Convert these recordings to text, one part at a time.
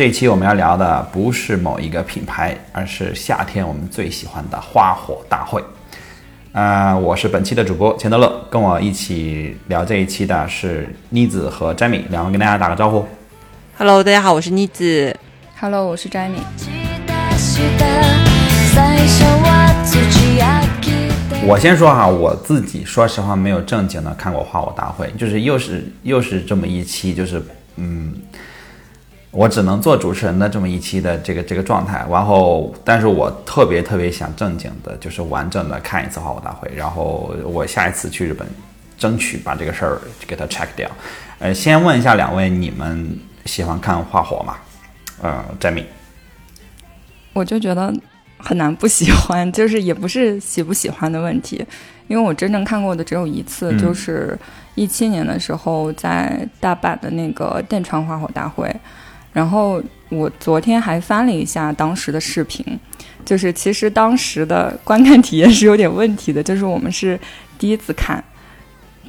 这一期我们要聊的不是某一个品牌，而是夏天我们最喜欢的花火大会。呃，我是本期的主播钱德勒，跟我一起聊这一期的是妮子和詹米，两位跟大家打个招呼。Hello，大家好，我是妮子。Hello，我是詹米。我先说哈，我自己说实话没有正经的看过花火大会，就是又是又是这么一期，就是嗯，我只能做主持人的这么一期的这个这个状态。然后，但是我特别特别想正经的，就是完整的看一次花火大会。然后我下一次去日本，争取把这个事儿给它 check 掉。呃，先问一下两位，你们喜欢看花火吗？呃，詹米，我就觉得很难不喜欢，就是也不是喜不喜欢的问题，因为我真正看过的只有一次，嗯就是一七年的时候在大阪的那个电川花火大会，然后我昨天还翻了一下当时的视频，就是其实当时的 观看体验是有点问题的，就是我们是第一次看。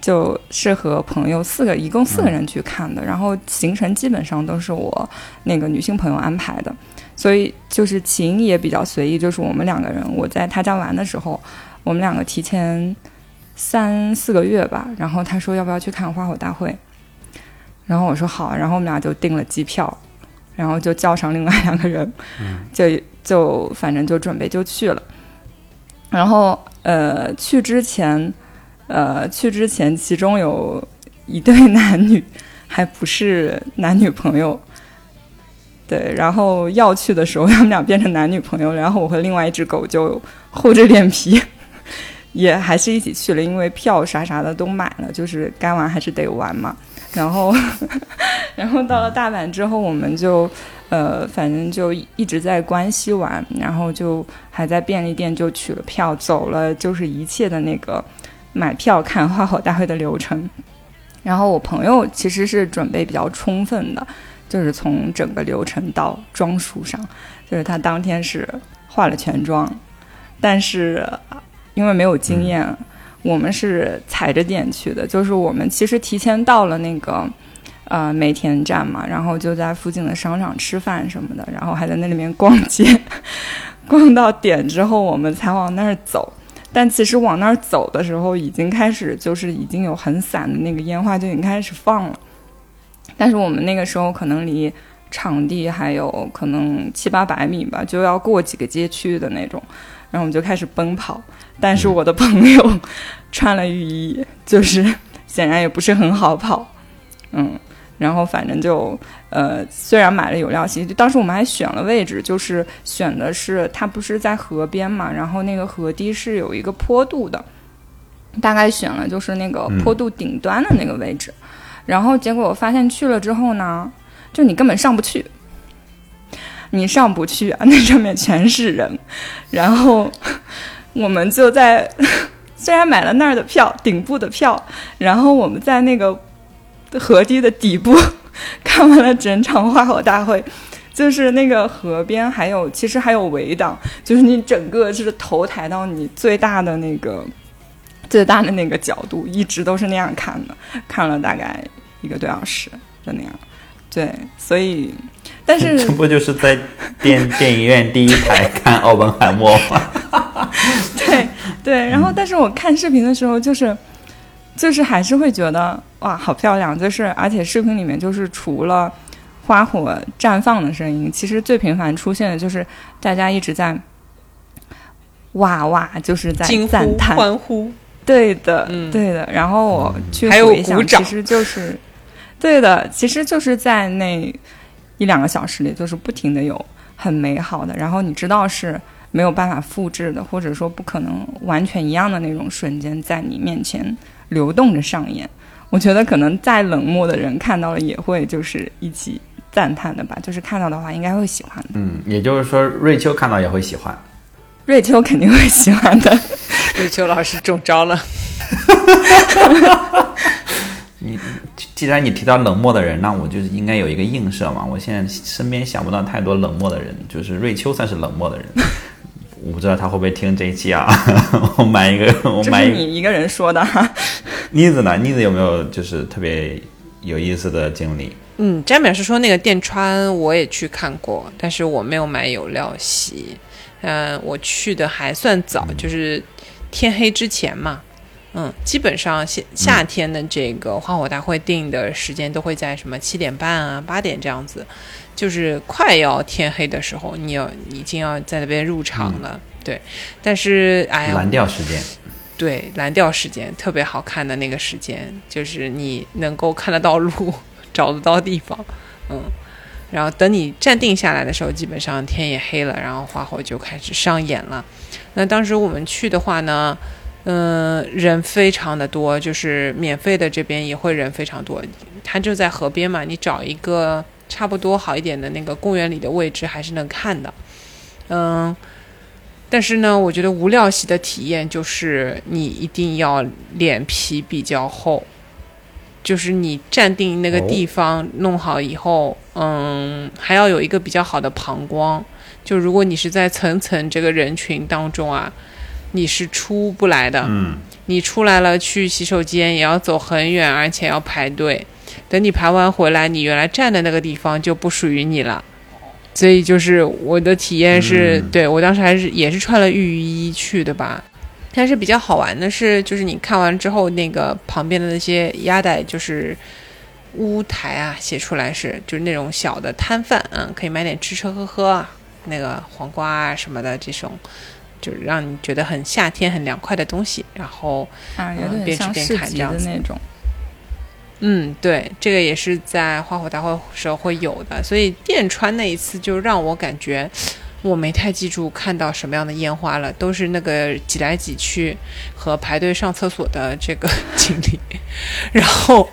就是和朋友四个，一共四个人去看的，然后行程基本上都是我那个女性朋友安排的，所以就是情也比较随意，就是我们两个人，我在他家玩的时候，我们两个提前三四个月吧，然后他说要不要去看花火大会，然后我说好，然后我们俩就订了机票，然后就叫上另外两个人，就就反正就准备就去了，然后呃去之前，呃去之前其中有一对男女还不是男女朋友。对，然后要去的时候，他们俩变成男女朋友，然后我和另外一只狗就厚着脸皮，也还是一起去了，因为票啥啥的都买了，就是该玩还是得玩嘛。然后，然后到了大阪之后，我们就呃，反正就一直在关西玩，然后就还在便利店就取了票，走了就是一切的那个买票看花火大会的流程。然后我朋友其实是准备比较充分的。就是从整个流程到装束上，就是他当天是化了全妆，但是因为没有经验，嗯、我们是踩着点去的。就是我们其实提前到了那个呃梅田站嘛，然后就在附近的商场吃饭什么的，然后还在那里面逛街，逛到点之后，我们才往那儿走。但其实往那儿走的时候，已经开始就是已经有很散的那个烟花就已经开始放了。但是我们那个时候可能离场地还有可能七八百米吧，就要过几个街区的那种，然后我们就开始奔跑。但是我的朋友 穿了雨衣，就是显然也不是很好跑，嗯，然后反正就呃，虽然买了有料席，当时我们还选了位置，就是选的是它不是在河边嘛，然后那个河堤是有一个坡度的，大概选了就是那个坡度顶端的那个位置。然后结果我发现去了之后呢，就你根本上不去，你上不去啊，那上面全是人。然后我们就在 虽然买了那儿的票，顶部的票，然后我们在那个河堤的底部 看完了整场花火大会。就是那个河边还有，其实还有围挡，就是你整个就是头抬到你最大的那个。最大的那个角度一直都是那样看的，看了大概一个多小时，就那样。对，所以，但是这不就是在电电影院第一排看奥本海默吗？对对，然后但是我看视频的时候，就是就是还是会觉得哇，好漂亮！就是而且视频里面就是除了花火绽放的声音，其实最频繁出现的就是大家一直在哇哇，就是在赞叹欢呼。对的，嗯、对的。然后我去鼓掌其实就是对的，其实就是在那一两个小时里，就是不停的有很美好的，然后你知道是没有办法复制的，或者说不可能完全一样的那种瞬间在你面前流动着上演。我觉得可能再冷漠的人看到了也会就是一起赞叹的吧，就是看到的话应该会喜欢的。嗯，也就是说瑞秋看到也会喜欢。瑞秋肯定会喜欢的。瑞秋老师中招了。你既然你提到冷漠的人，那我就是应该有一个映射嘛。我现在身边想不到太多冷漠的人，就是瑞秋算是冷漠的人。我不知道他会不会听这一期啊？我买一个，我买一个。是你一个人说的哈。妮子呢？妮子有没有就是特别有意思的经历？嗯，詹表示说那个电川我也去看过，但是我没有买有料席。嗯、我去的还算早，就是天黑之前嘛。嗯，基本上夏夏天的这个花火大会定的时间都会在什么七点半啊、八点这样子，就是快要天黑的时候，你要已经要在那边入场了。对，但是哎呀，蓝调时间。对蓝调时间特别好看的那个时间，就是你能够看得到路，找得到地方，嗯，然后等你站定下来的时候，基本上天也黑了，然后花火就开始上演了。那当时我们去的话呢，嗯、人非常的多，就是免费的这边也会人非常多，它就在河边嘛，你找一个差不多好一点的那个公园里的位置还是能看的，嗯。但是呢，我觉得无料席的体验就是你一定要脸皮比较厚，就是你站定那个地方弄好以后，嗯，还要有一个比较好的膀胱。就如果你是在层层这个人群当中啊，你是出不来的。嗯，你出来了去洗手间也要走很远，而且要排队。等你排完回来，你原来站的那个地方就不属于你了。所以就是我的体验是、嗯对我当时还是也是穿了浴衣去的吧。但是比较好玩的是，就是你看完之后，那个旁边的那些鸭仔就是屋台啊，写出来是就是那种小的摊贩，嗯，可以买点吃吃喝喝啊，那个黄瓜啊什么的这种，就是让你觉得很夏天很凉快的东西。然后啊，有嗯点边吃边像市集看这的那种。嗯，对，这个也是在花火大会时候会有的，所以电川那一次就让我感觉我没太记住看到什么样的烟花了，都是那个挤来挤去和排队上厕所的这个 经历，然后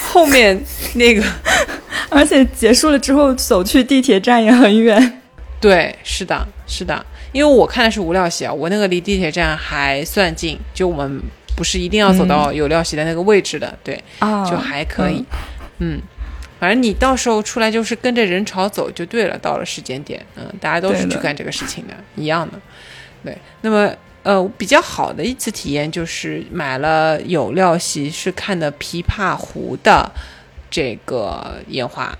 后面那个 而且结束了之后，走去地铁站也很远。对，是的，是的，因为我看的是无料席啊，我那个离地铁站还算近，就我们不是一定要走到有料席的那个位置的，对，啊就还可以。嗯，反正你到时候出来就是跟着人潮走就对了。到了时间点，嗯，大家都是去干这个事情的，一样的。对，那么呃，比较好的一次体验就是买了有料席，是看的琵琶湖的这个烟花，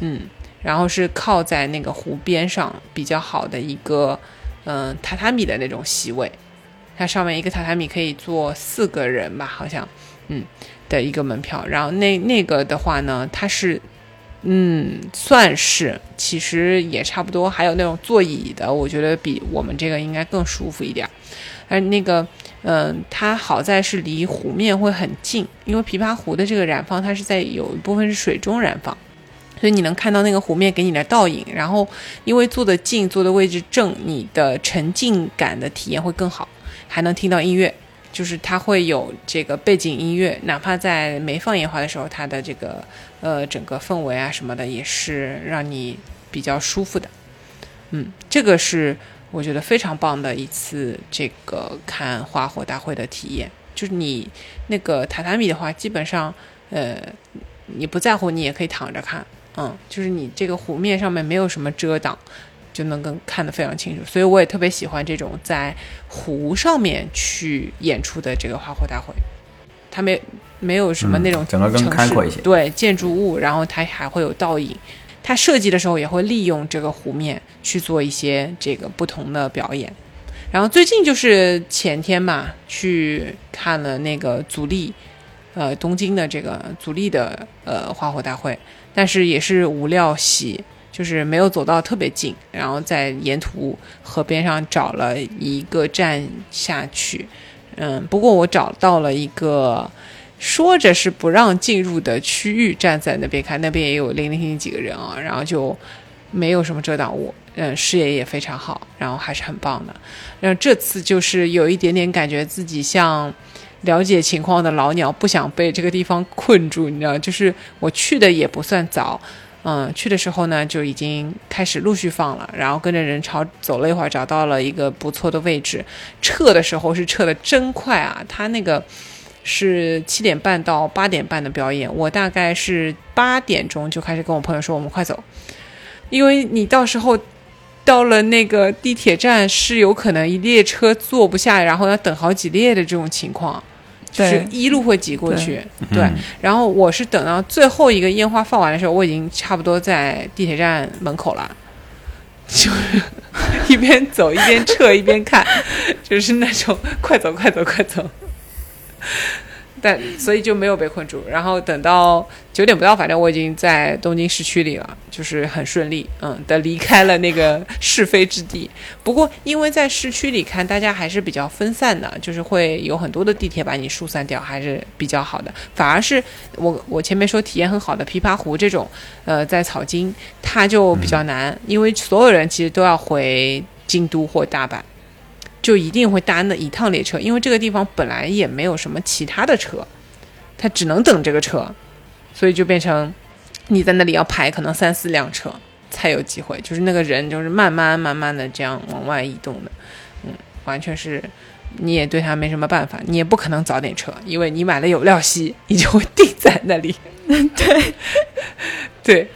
嗯，然后是靠在那个湖边上比较好的一个嗯、榻榻米的那种席位，它上面一个榻榻米可以坐四个人吧，好像，嗯的一个门票。然后那那个的话呢，它是嗯算是，其实也差不多。还有那种座椅的，我觉得比我们这个应该更舒服一点。而那个，嗯、它好在是离湖面会很近，因为琵琶湖的这个燃放，它是在有一部分是水中燃放，所以你能看到那个湖面给你的倒影。然后因为坐得近，坐的位置正，你的沉浸感的体验会更好，还能听到音乐。就是它会有这个背景音乐，哪怕在没放烟花的时候，它的这个呃整个氛围啊什么的，也是让你比较舒服的。嗯，这个是我觉得非常棒的一次这个看花火大会的体验。就是你那个榻榻米的话，基本上呃你不在乎，你也可以躺着看。嗯，就是你这个湖面上面没有什么遮挡，就能更看得非常清楚。所以我也特别喜欢这种在湖上面去演出的这个花火大会，它没没有什么嗯那种整个更城市开阔一些对建筑物，然后它还会有倒影。它设计的时候也会利用这个湖面去做一些这个不同的表演。然后最近就是前天嘛，去看了那个足力，呃，东京的这个足力的呃花火大会，但是也是无料席，就是没有走到特别近，然后在沿途河边上找了一个站下去，嗯，不过我找到了一个说着是不让进入的区域，站在那边看，那边也有零零星几个人啊，然后就没有什么遮挡物，嗯，视野也非常好，然后还是很棒的。然后这次就是有一点点感觉自己像了解情况的老鸟，不想被这个地方困住，你知道，就是我去的也不算早，嗯，去的时候呢就已经开始陆续放了，然后跟着人潮走了一会儿，找到了一个不错的位置。撤的时候是撤的真快啊，他那个是七点半到八点半的表演，我大概是八点钟就开始跟我朋友说我们快走，因为你到时候。到了那个地铁站是有可能一列车坐不下，然后要等好几列的这种情况，就是一路会挤过去。对，然后我是等到最后一个烟花放完的时候，我已经差不多在地铁站门口了，就是一边走一边撤一边看，就是那种快走快走快走。但所以就没有被困住，然后等到九点不到，反正我已经在东京市区里了，就是很顺利，嗯的离开了那个是非之地。不过因为在市区里看，大家还是比较分散的，就是会有很多的地铁把你疏散掉，还是比较好的。反而是我我前面说体验很好的琵琶湖这种，呃，在草津它就比较难，因为所有人其实都要回京都或大阪。就一定会搭那一趟列车，因为这个地方本来也没有什么其他的车，他只能等这个车，所以就变成你在那里要排可能三四辆车才有机会，就是那个人就是慢慢慢慢的这样往外移动的，嗯，完全是你也对他没什么办法，你也不可能早点撤，因为你买了有料席，你就会定在那里。对，对，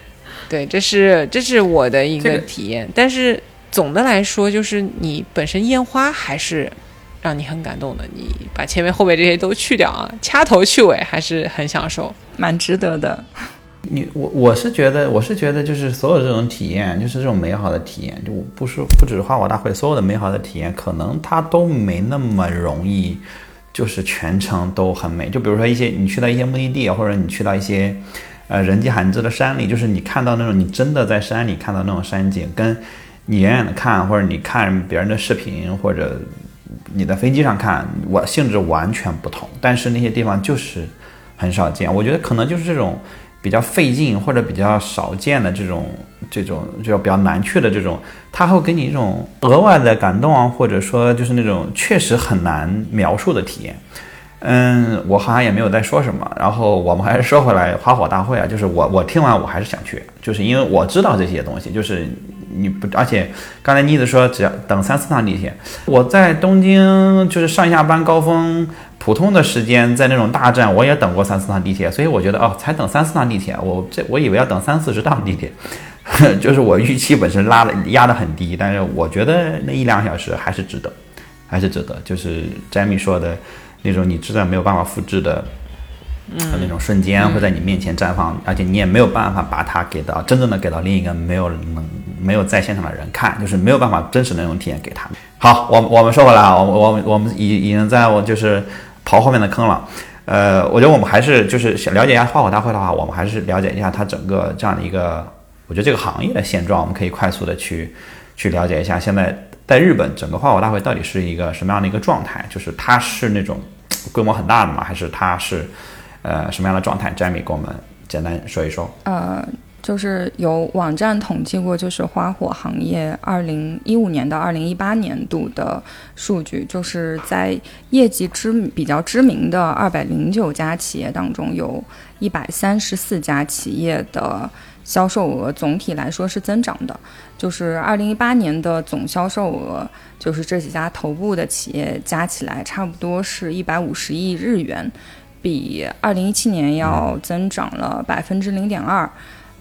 对，这是这是我的一个体验，但是。总的来说，就是你本身烟花还是让你很感动的。你把前面后面这些都去掉啊，掐头去尾还是很享受，蛮值得的。你我我是觉得，我是觉得，就是所有这种体验，就是这种美好的体验，就不是不只是花火大会，所有的美好的体验，可能它都没那么容易，就是全程都很美。就比如说一些你去到一些目的地，或者你去到一些呃人迹罕至的山里，就是你看到那种你真的在山里看到那种山景，跟你远远的看，或者你看别人的视频，或者你在飞机上看，我性质完全不同。但是那些地方就是很少见，我觉得可能就是这种比较费劲或者比较少见的这种这种就比较难去的这种，它会给你一种额外的感动啊，或者说就是那种确实很难描述的体验。嗯，我好像也没有在说什么。然后我们还是说回来花火大会啊，就是我我听完我还是想去，就是因为我知道这些东西，就是。你不，而且刚才妮子说只要等三四趟地铁。我在东京就是上下班高峰普通的时间，在那种大站我也等过三四趟地铁，所以我觉得哦，才等三四趟地铁，我这我以为要等三四十趟地铁，就是我预期本身拉的压得很低，但是我觉得那一两小时还是值得，还是值得。就是 Jamie 说的那种你真的没有办法复制的。那种瞬间会在你面前绽放，而且你也没有办法把它给到真正的给到另一个没有能没有在现场的人看，就是没有办法真实的那种体验给他们。好，我我们说回来啊，我我我们已已经在我就是刨后面的坑了。呃，我觉得我们还是就是想了解一下花火大会的话，我们还是了解一下它整个这样的一个，我觉得这个行业的现状，我们可以快速的去去了解一下现在在日本整个花火大会到底是一个什么样的一个状态，就是它是那种规模很大的吗？还是它是？呃，什么样的状态？Jamie 给我们简单说一说。呃，就是有网站统计过，就是花火行业二零一五年到二零一八年度的数据，就是在业绩知比较知名的二百零九家企业当中，有一百三十四家企业的销售额总体来说是增长的。就是二零一八年的总销售额，就是这几家头部的企业加起来，差不多是一百五十亿日元。比二零一七年要增长了百分之零点二，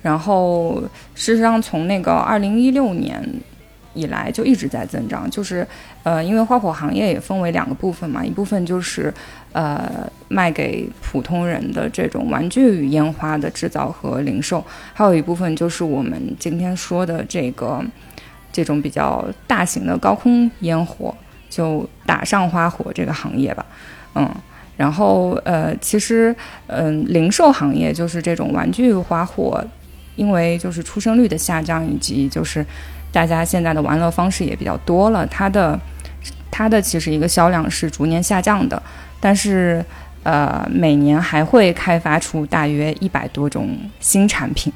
然后事实上从那个二零一六年以来就一直在增长，就是呃，因为花火行业也分为两个部分嘛，一部分就是呃卖给普通人的这种玩具烟花的制造和零售，还有一部分就是我们今天说的这个这种比较大型的高空烟火，就打上花火这个行业吧，嗯。然后，呃，其实，嗯，零售行业就是这种玩具花火，因为就是出生率的下降，以及就是大家现在的玩乐方式也比较多了，它的它的其实一个销量是逐年下降的，但是，呃，每年还会开发出大约一百多种新产品，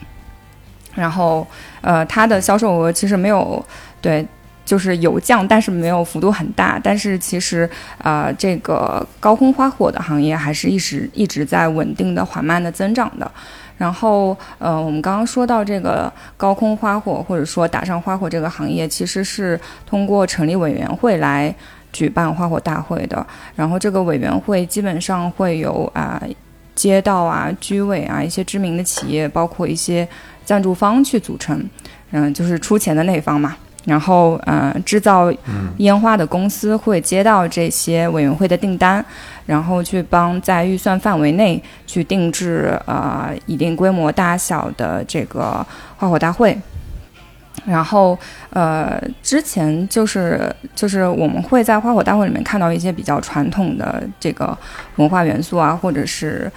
然后，呃，它的销售额其实没有对。就是有降，但是没有幅度很大。但是其实，呃，这个高空花火的行业还是一直一直在稳定的、缓慢的增长的。然后，呃，我们刚刚说到这个高空花火或者说打上花火这个行业，其实是通过成立委员会来举办花火大会的。然后这个委员会基本上会有啊、街道啊、居委啊一些知名的企业，包括一些赞助方去组成，嗯、就是出钱的那方嘛。然后，呃，制造烟花的公司会接到这些委员会的订单，然后去帮在预算范围内去定制呃一定规模大小的这个花火大会。然后，呃，之前就是就是我们会在花火大会里面看到一些比较传统的这个文化元素啊，或者是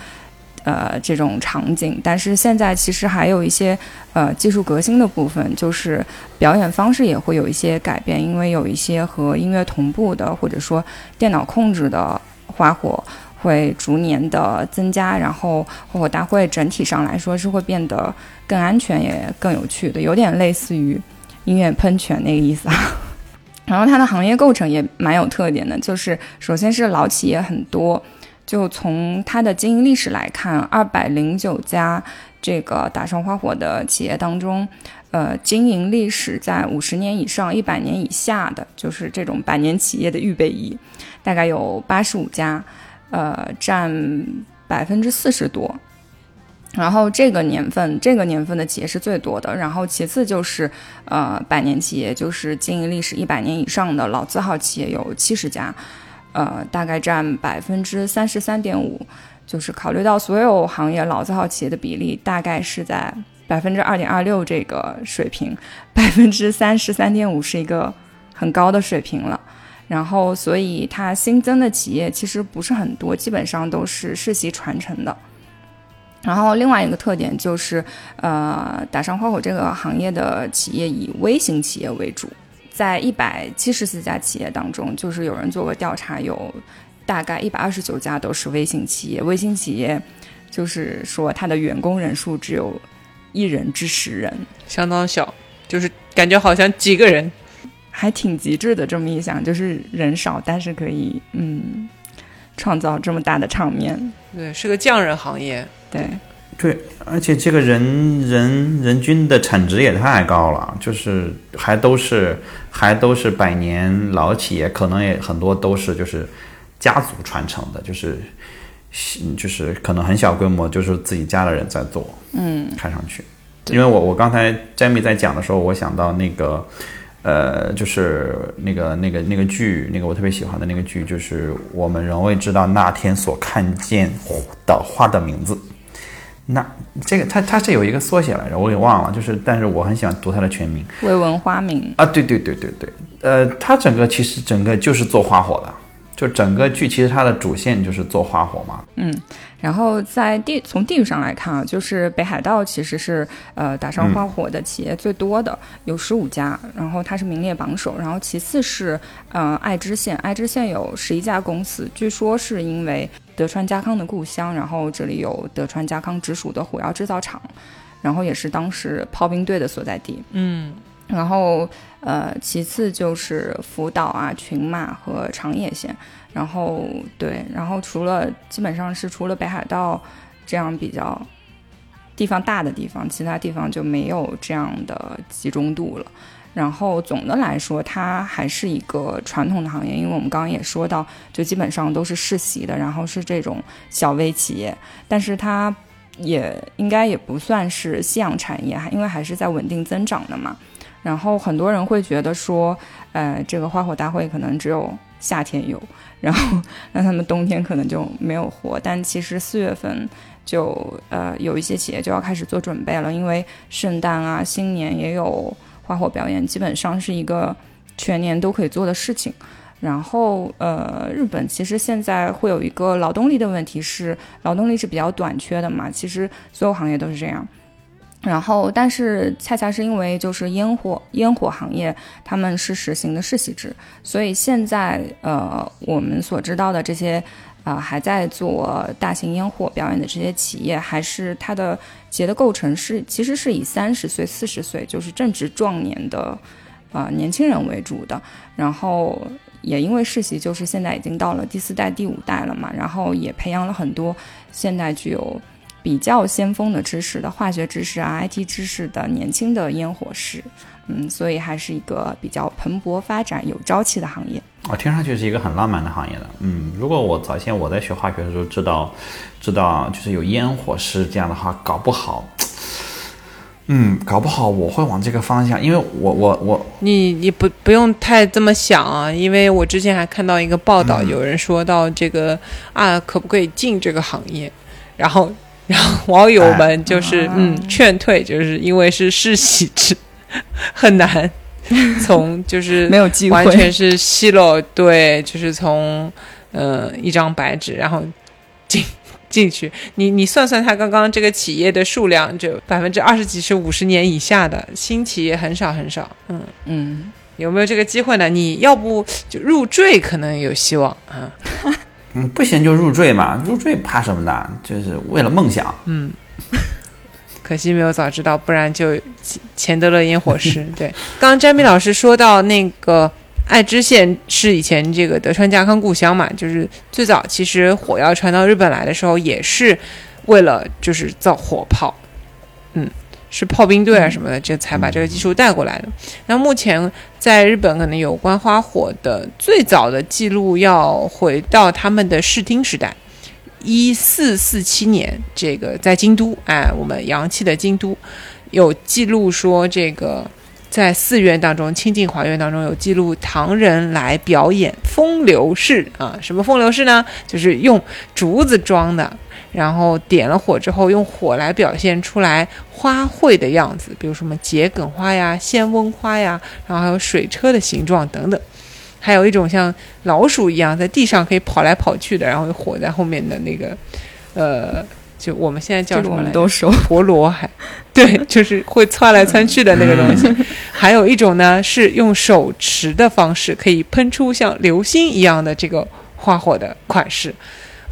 呃这种场景，但是现在其实还有一些呃技术革新的部分，就是表演方式也会有一些改变，因为有一些和音乐同步的，或者说电脑控制的花火会逐年的增加，然后花火大会整体上来说是会变得更安全也更有趣的，有点类似于音乐喷泉那个意思啊。然后它的行业构成也蛮有特点的，就是首先是老企业很多，就从它的经营历史来看，二百零九家这个打上花火的企业当中，呃，经营历史在五十年以上、一百年以下的，就是这种百年企业的预备役，大概有八十五家，呃，占百分之四十多。然后这个年份，这个年份的企业是最多的，然后其次就是呃百年企业，就是经营历史一百年以上的老字号企业有七十家，呃，大概占百分之三十三点五。就是考虑到所有行业老字号企业的比例，大概是在百分之二点二六这个水平，百分之三十三点五是一个很高的水平了。然后，所以它新增的企业其实不是很多，基本上都是世袭传承的。然后，另外一个特点就是，呃，打上花火这个行业的企业以微型企业为主，在一百七十四家企业当中，就是有人做过调查，有大概一百二十九家都是微型企业。微型企业就是说，它的员工人数只有一人至十人，相当小，就是感觉好像几个人。还挺极致的。这么一想，就是人少，但是可以嗯创造这么大的场面。对，是个匠人行业。对，对，而且这个人人人均的产值也太高了，就是还都是还都是百年老企业，可能也很多都是就是家族传承的，就是就是可能很小规模，就是自己家的人在做，嗯，看上去，因为我我刚才 Jamie 在讲的时候，我想到那个。呃，就是那个那个那个剧，那个我特别喜欢的那个剧，就是我们仍未知道那天所看见的花的名字。那这个它它是有一个缩写来着，我给忘了。就是，但是我很喜欢读它的全名。未闻花名啊，对对对对对，呃，它整个其实整个就是做花火的，就整个剧其实它的主线就是做花火嘛。嗯，然后在地从地域上来看啊，就是北海道其实是呃打上花火的企业最多的，有十五家，然后它是名列榜首。然后其次是呃爱知县，爱知县有十一家公司，据说是因为德川家康的故乡，然后这里有德川家康直属的火药制造厂，然后也是当时炮兵队的所在地。嗯，然后呃，其次就是福岛啊、群马和长野县。然后对，然后除了基本上是除了北海道这样比较地方大的地方，其他地方就没有这样的集中度了。然后总的来说，它还是一个传统的行业，因为我们刚刚也说到，就基本上都是世袭的，然后是这种小微企业，但是它也应该也不算是夕阳产业，因为还是在稳定增长的嘛。然后很多人会觉得说，呃，这个花火大会可能只有夏天有，然后那他们冬天可能就没有活。但其实四月份就呃有一些企业就要开始做准备了，因为圣诞啊、新年也有花火表演，基本上是一个全年都可以做的事情。然后呃，日本其实现在会有一个劳动力的问题，是劳动力是比较短缺的嘛。其实所有行业都是这样。然后，但是恰恰是因为就是烟火烟火行业，他们是实行的世袭制，所以现在呃我们所知道的这些啊、还在做大型烟火表演的这些企业，还是它的企业的构成是其实是以三十岁、四十岁就是正值壮年的啊、年轻人为主的。然后也因为世袭，就是现在已经到了第四代、第五代了嘛，然后也培养了很多现代具有。比比较先锋的知识的化学知识啊、IT 知识的年轻的烟火师，嗯，所以还是一个比较蓬勃发展、有朝气的行业。啊听上去是一个很浪漫的行业的，嗯，如果我早先我在学化学的时候知道，知道就是有烟火师这样的话，搞不好，嗯，搞不好我会往这个方向，因为我我我你你不不用太这么想啊，因为我之前还看到一个报道，有人说到这个啊，可不可以进这个行业？然后然后网友们就是嗯劝退，就是因为是世袭制，很难 从就是没有机会完全是泄露，对，就是从呃一张白纸，然后进 进去。你你算算，他刚刚这个企业的数量，就百分之二十几是五十年以下的新企业很少很少，嗯。嗯，有没有这个机会呢？你要不就入赘，可能有希望啊。嗯不行就入赘嘛，入赘怕什么的？就是为了梦想。嗯 可惜没有早知道，不然就钱德勒烟火师。对，刚刚詹米老师说到那个爱知县是以前这个德川家康故乡嘛，就是最早其实火药传到日本来的时候，也是为了就是造火炮，嗯，是炮兵队啊什么的，这才把这个技术带过来的。那目前在日本可能有关花火的最早的记录要回到他们的视听时代。一四四七年，这个在京都，哎，我们洋气的京都，有记录说，这个在寺院当中，清净华院当中有记录，唐人来表演风流式啊，什么风流式呢？就是用竹子装的，然后点了火之后，用火来表现出来花卉的样子，比如什么桔梗花呀、仙翁花呀，然后还有水车的形状等等。还有一种像老鼠一样在地上可以跑来跑去的，然后火在后面的那个，呃，就我们现在叫什么来着？都熟。陀螺还 对，就是会窜来窜去的那个东西。还有一种呢，是用手持的方式，可以喷出像流星一样的这个花火的款式，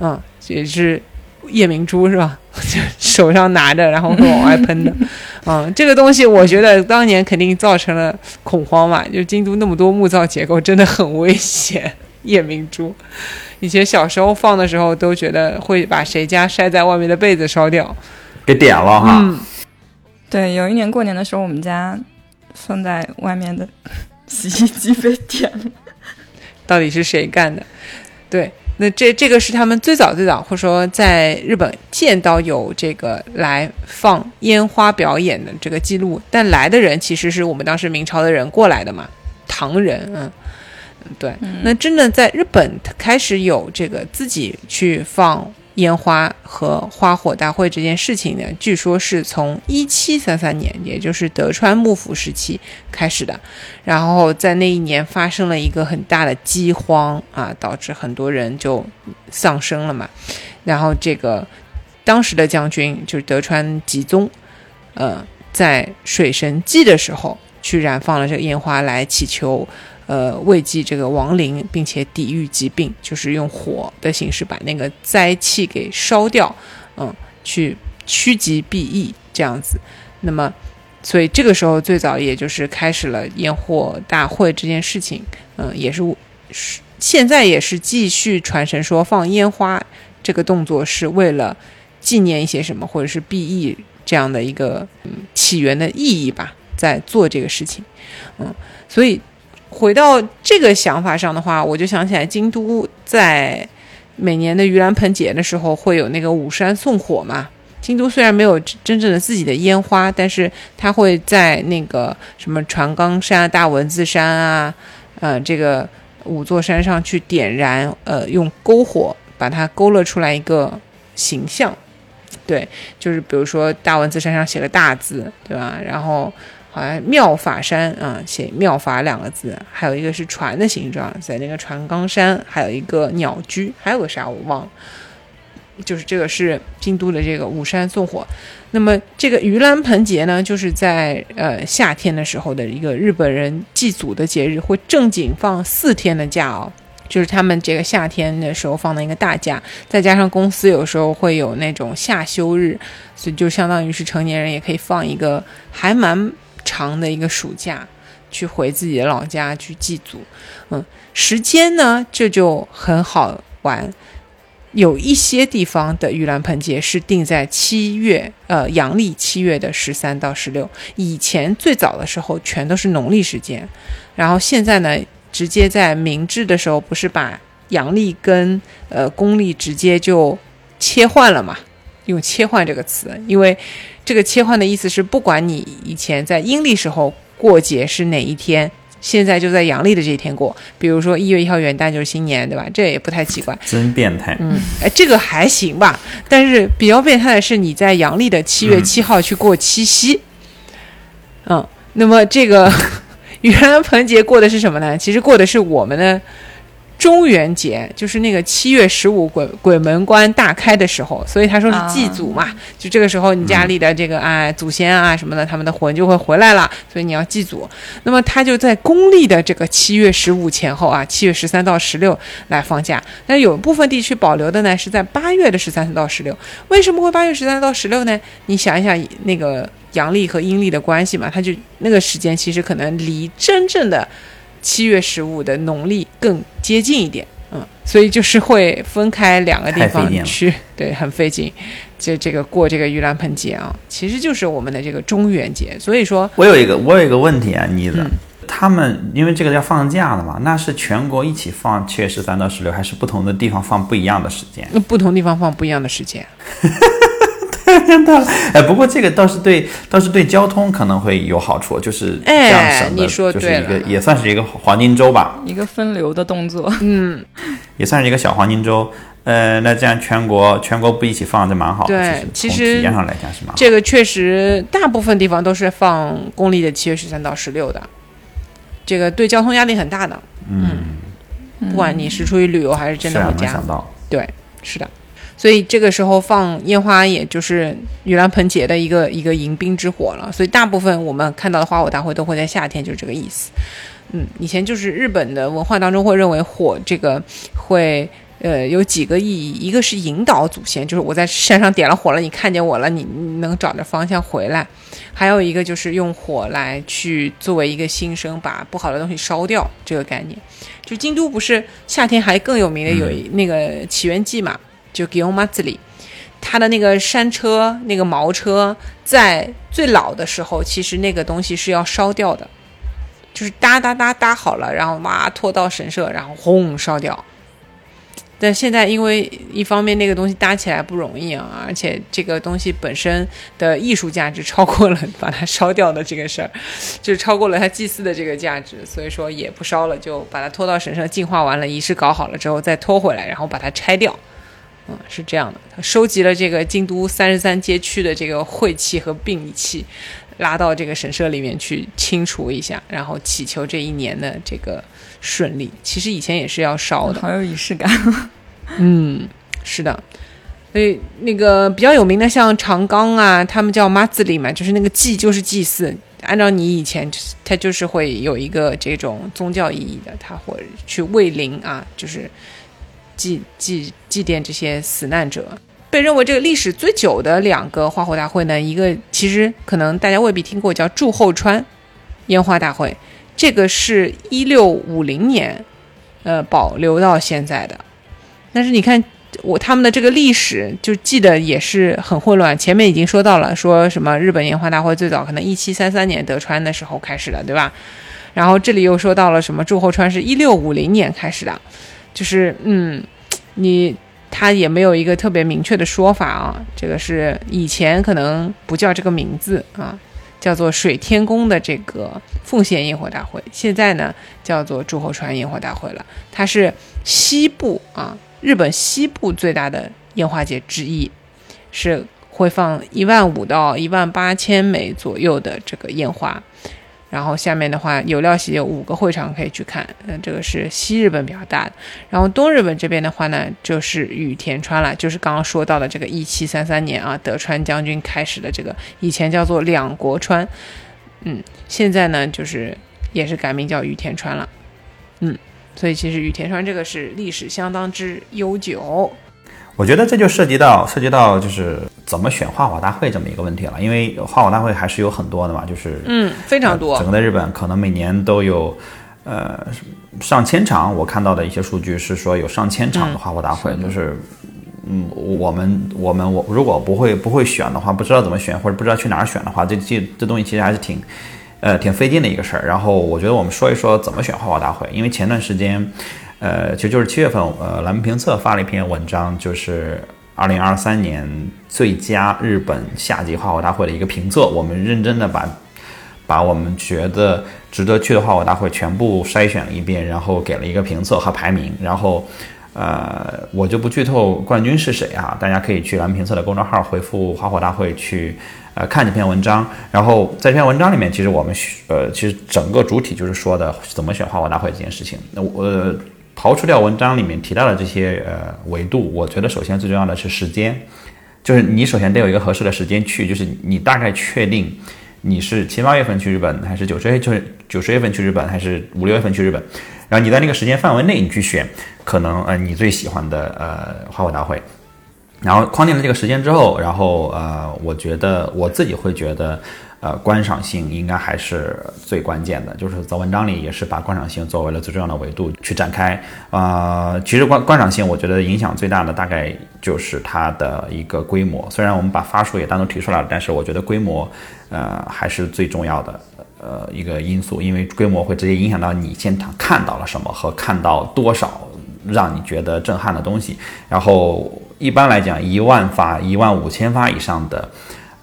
嗯，也是夜明珠是吧？就手上拿着，然后会往外喷的，嗯，这个东西我觉得当年肯定造成了恐慌嘛，就京都那么多木造结构，真的很危险。夜明珠，以前小时候放的时候都觉得会把谁家晒在外面的被子烧掉。给点了哈，嗯，对，有一年过年的时候，我们家放在外面的洗衣机被点了。到底是谁干的？对，那这这个是他们最早最早，或者说在日本见到有这个来放烟花表演的这个记录，但来的人其实是我们当时明朝的人过来的嘛，唐人，嗯。对，那真的在日本开始有这个自己去放烟花和花火大会这件事情呢，据说是从一七三三年，也就是德川幕府时期开始的。然后在那一年发生了一个很大的饥荒啊，导致很多人就丧生了嘛。然后这个当时的将军就是德川吉宗，呃，在水神祭的时候去燃放了这个烟花来祈求。呃，慰藉这个亡灵，并且抵御疾病，就是用火的形式把那个灾气给烧掉，嗯，去趋吉避疫这样子。那么，所以这个时候最早也就是开始了烟火大会这件事情，嗯，也是是现在也是继续传承说放烟花这个动作是为了纪念一些什么，或者是避疫这样的一个嗯起源的意义吧，在做这个事情，嗯，所以。回到这个想法上的话，我就想起来京都在每年的盂兰盆节的时候会有那个五山送火嘛。京都虽然没有真正的自己的烟花，但是它会在那个什么船冈山、大文字山啊，呃，这个五座山上去点燃，呃，用篝火把它勾勒出来一个形象。对，就是比如说大文字山上写个大字，对吧？然后。好像妙法山啊，写妙法两个字，还有一个是船的形状，在那个船冈山，还有一个鸟居，还有个啥我忘了。就是这个是京都的这个五山送火。那么这个盂兰盆节呢，就是在呃夏天的时候的一个日本人祭祖的节日，会正经放四天的假哦，就是他们这个夏天的时候放的一个大假，再加上公司有时候会有那种夏休日，所以就相当于是成年人也可以放一个还蛮。长的一个暑假，去回自己的老家去祭祖，嗯，时间呢这就很好玩，有一些地方的盂兰盆节是定在七月，呃，阳历七月的十三到十六。以前最早的时候全都是农历时间，然后现在呢，直接在明治的时候不是把阳历跟呃公历直接就切换了嘛？用切换这个词，因为这个切换的意思是，不管你以前在阴历时候过节是哪一天。现在就在阳历的这一天过，比如说一月一号元旦就是新年，对吧？这也不太奇怪。真变态。嗯，哎，这个还行吧。但是比较变态的是，你在阳历的七月七号去过七夕。嗯，那么这个 盂兰盆节过的是什么呢？其实过的是我们的。中元节就是那个七月十五鬼鬼门关大开的时候，所以他说是祭祖嘛，就这个时候你家里的这个啊祖先啊什么的，他们的魂就会回来了，所以你要祭祖。那么他就在公历的这个七月十五前后啊，七月十三到十六来放假。但有部分地区保留的呢是在八月的十三到十六。为什么会八月十三到十六呢？你想一想那个阳历和阴历的关系嘛，它就那个时间其实可能离真正的。七月十五的农历更接近一点，嗯，所以就是会分开两个地方去，对，很费劲。这这个过这个盂兰盆节啊，其实就是我们的这个中元节。所以说，我有一个我有一个问题啊，妮子，他们因为这个要放假了嘛，那是全国一起放七月十三到十六，还是不同的地方放不一样的时间？那不同地方放不一样的时间。太大了，哎，不过这个倒是对，倒是对交通可能会有好处，就是这样省的，就是一个也算是一个黄金周吧，一个分流的动作，嗯，也算是一个小黄金周。呃，那这样全国全国不一起放，这蛮好。对，其实体验上来讲是蛮好。这个确实，大部分地方都是放公历的七月十三到十六的，这个对交通压力很大的。嗯，不管你是出去旅游还是真的回家，想到，对，是的。所以这个时候放烟花，也就是盂兰盆节的一个一个迎宾之火了。所以大部分我们看到的花火大会都会在夏天，就是这个意思。嗯，以前就是日本的文化当中会认为火这个会呃有几个意义，一个是引导祖先，就是我在山上点了火了，你看见我了，你能找着方向回来；还有一个就是用火来去作为一个新生，把不好的东西烧掉这个概念。就京都不是夏天还更有名的有那个起源祭嘛？就吉翁马子里，他的那个山车、那个毛车，在最老的时候，其实那个东西是要烧掉的，就是哒哒哒搭好了，然后哇拖到神社，然后轰烧掉。但现在因为一方面那个东西搭起来不容易啊，而且这个东西本身的艺术价值超过了把它烧掉的这个事儿，就超过了它祭祀的这个价值，所以说也不烧了，就把它拖到神社净化完了，仪式搞好了之后再拖回来，然后把它拆掉。嗯，是这样的，他收集了这个京都三十三街区的这个晦气和病气，拉到这个神社里面去清除一下，然后祈求这一年的这个顺利。其实以前也是要烧的，好有仪式感。嗯，是的。所以那个比较有名的，像长冈啊，他们叫妈子里嘛，就是那个祭就是祭祀。按照你以前，他就是会有一个这种宗教意义的，他会去慰灵啊，就是。祭祭祭奠这些死难者，被认为这个历史最久的两个花火大会呢，一个其实可能大家未必听过，叫祝后川烟花大会，这个是一六五零年，呃，保留到现在的。但是你看我他们的这个历史，就记得也是很混乱。前面已经说到了，说什么日本烟花大会最早可能一七三三年德川的时候开始的，对吧？然后这里又说到了什么祝后川是一六五零年开始的。就是嗯，你他也没有一个特别明确的说法啊。这个是以前可能不叫这个名字啊，叫做水天宫的这个奉献烟火大会，现在呢叫做诸侯川烟火大会了。它是西部啊，日本西部最大的烟花节之一，是会放一万五到一万八千枚左右的这个烟花。然后下面的话，有料席有五个会场可以去看，嗯，这个是西日本比较大的。然后东日本这边的话呢，就是羽田川了，就是刚刚说到的这个一七三三年啊，德川将军开始的这个，以前叫做两国川，嗯，现在呢就是也是改名叫羽田川了，嗯，所以其实羽田川这个是历史相当之悠久。我觉得这就涉及到涉及到就是怎么选画火大会这么一个问题了，因为画火大会还是有很多的嘛，就是嗯非常多，整个在日本可能每年都有呃上千场，我看到的一些数据是说有上千场的画火大会，就是嗯，我们我们我如果不会不会选的话，不知道怎么选或者不知道去哪儿选的话，这这这东西其实还是挺，呃，挺费劲的一个事儿。然后我觉得我们说一说怎么选画火大会，因为前段时间，呃，其实就是七月份，呃，蓝评测发了一篇文章，就是二零二三年最佳日本夏季花火大会的一个评测。我们认真的把把我们觉得值得去的花火大会全部筛选了一遍，然后给了一个评测和排名，然后。呃，我就不剧透冠军是谁啊，大家可以去蓝评测的公众号回复“花火大会”去，呃，看这篇文章。然后在这篇文章里面，其实我们呃，其实整个主体就是说的怎么选花火大会这件事情。那我刨除掉文章里面提到的这些呃维度，我觉得首先最重要的是时间，就是你首先得有一个合适的时间去，就是你大概确定你是七八月份去日本，还是九十月就是九十月份去日本，还是五六月份去日本。然后你在那个时间范围内，你去选可能呃你最喜欢的呃花火大会，然后框定了这个时间之后，然后呃我觉得我自己会觉得呃观赏性应该还是最关键的，就是在文章里也是把观赏性作为了最重要的维度去展开啊。其实观观赏性我觉得影响最大的大概就是它的一个规模，虽然我们把发数也单独提出来了，但是我觉得规模呃还是最重要的。呃，一个因素，因为规模会直接影响到你现场看到了什么和看到多少让你觉得震撼的东西。然后一般来讲，一万发、一万五千发以上的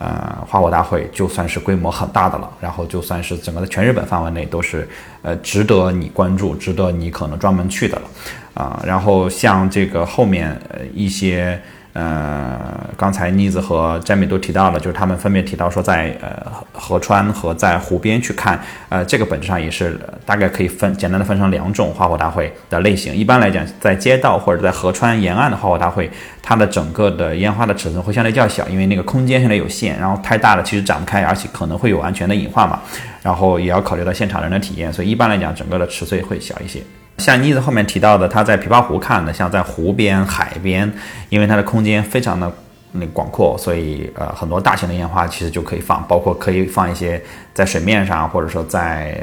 呃花火大会，就算是规模很大的了。然后就算是整个的全日本范围内都是呃值得你关注、值得你可能专门去的了啊。然后像这个后面呃一些。呃，刚才妮子和詹米都提到了，就是他们分别提到说，在呃河川和在湖边去看，呃，这个本质上也是大概可以分简单的分成两种花火大会的类型。一般来讲，在街道或者在河川沿岸的花火大会，它的整个的烟花的尺寸会相对较小，因为那个空间相对有限，然后太大了其实展不开，而且可能会有安全的隐患嘛。然后也要考虑到现场人的体验，所以一般来讲，整个的尺寸会小一些。像妮子后面提到的，他在琵琶湖看的，像在湖边、海边，因为它的空间非常的那广阔，所以呃很多大型的烟花其实就可以放，包括可以放一些在水面上，或者说在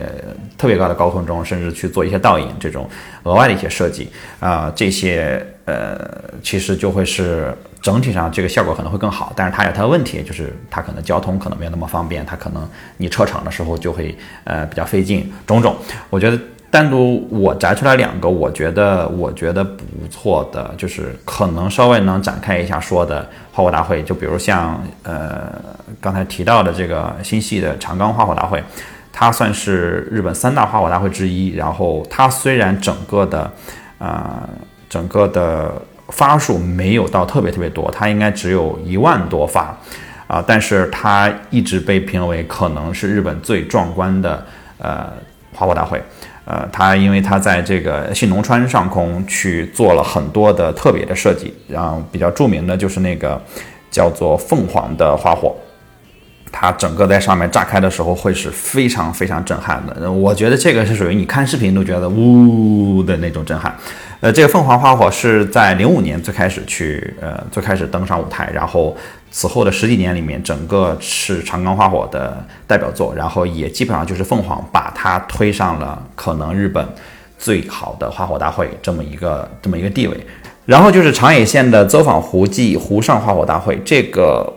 特别高的高空中，甚至去做一些倒影这种额外的一些设计啊，这些呃其实就会是整体上这个效果可能会更好，但是它有它的问题，就是它可能交通可能没有那么方便，它可能你撤场的时候就会呃比较费劲，种种，我觉得。单独我摘出来两个，我觉得我觉得不错的，就是可能稍微能展开一下说的花火大会，就比如像呃刚才提到的这个新系的长冈花火大会，它算是日本三大花火大会之一。然后它虽然整个的呃整个的发数没有到特别特别多，它应该只有一万多发啊，但是它一直被评为可能是日本最壮观的呃花火大会。呃，它因为它在这个信浓川上空去做了很多的特别的设计，然后比较著名的就是那个叫做凤凰的花火，它整个在上面炸开的时候会是非常非常震撼的。我觉得这个是属于你看视频都觉得呜的那种震撼。呃，这个凤凰花火是在零五年最开始去呃最开始登上舞台，然后。此后的十几年里面，整个是长冈花火的代表作，然后也基本上就是凤凰把它推上了可能日本最好的花火大会这么一个这么一个地位。然后就是长野县的走访湖暨湖上花火大会，这个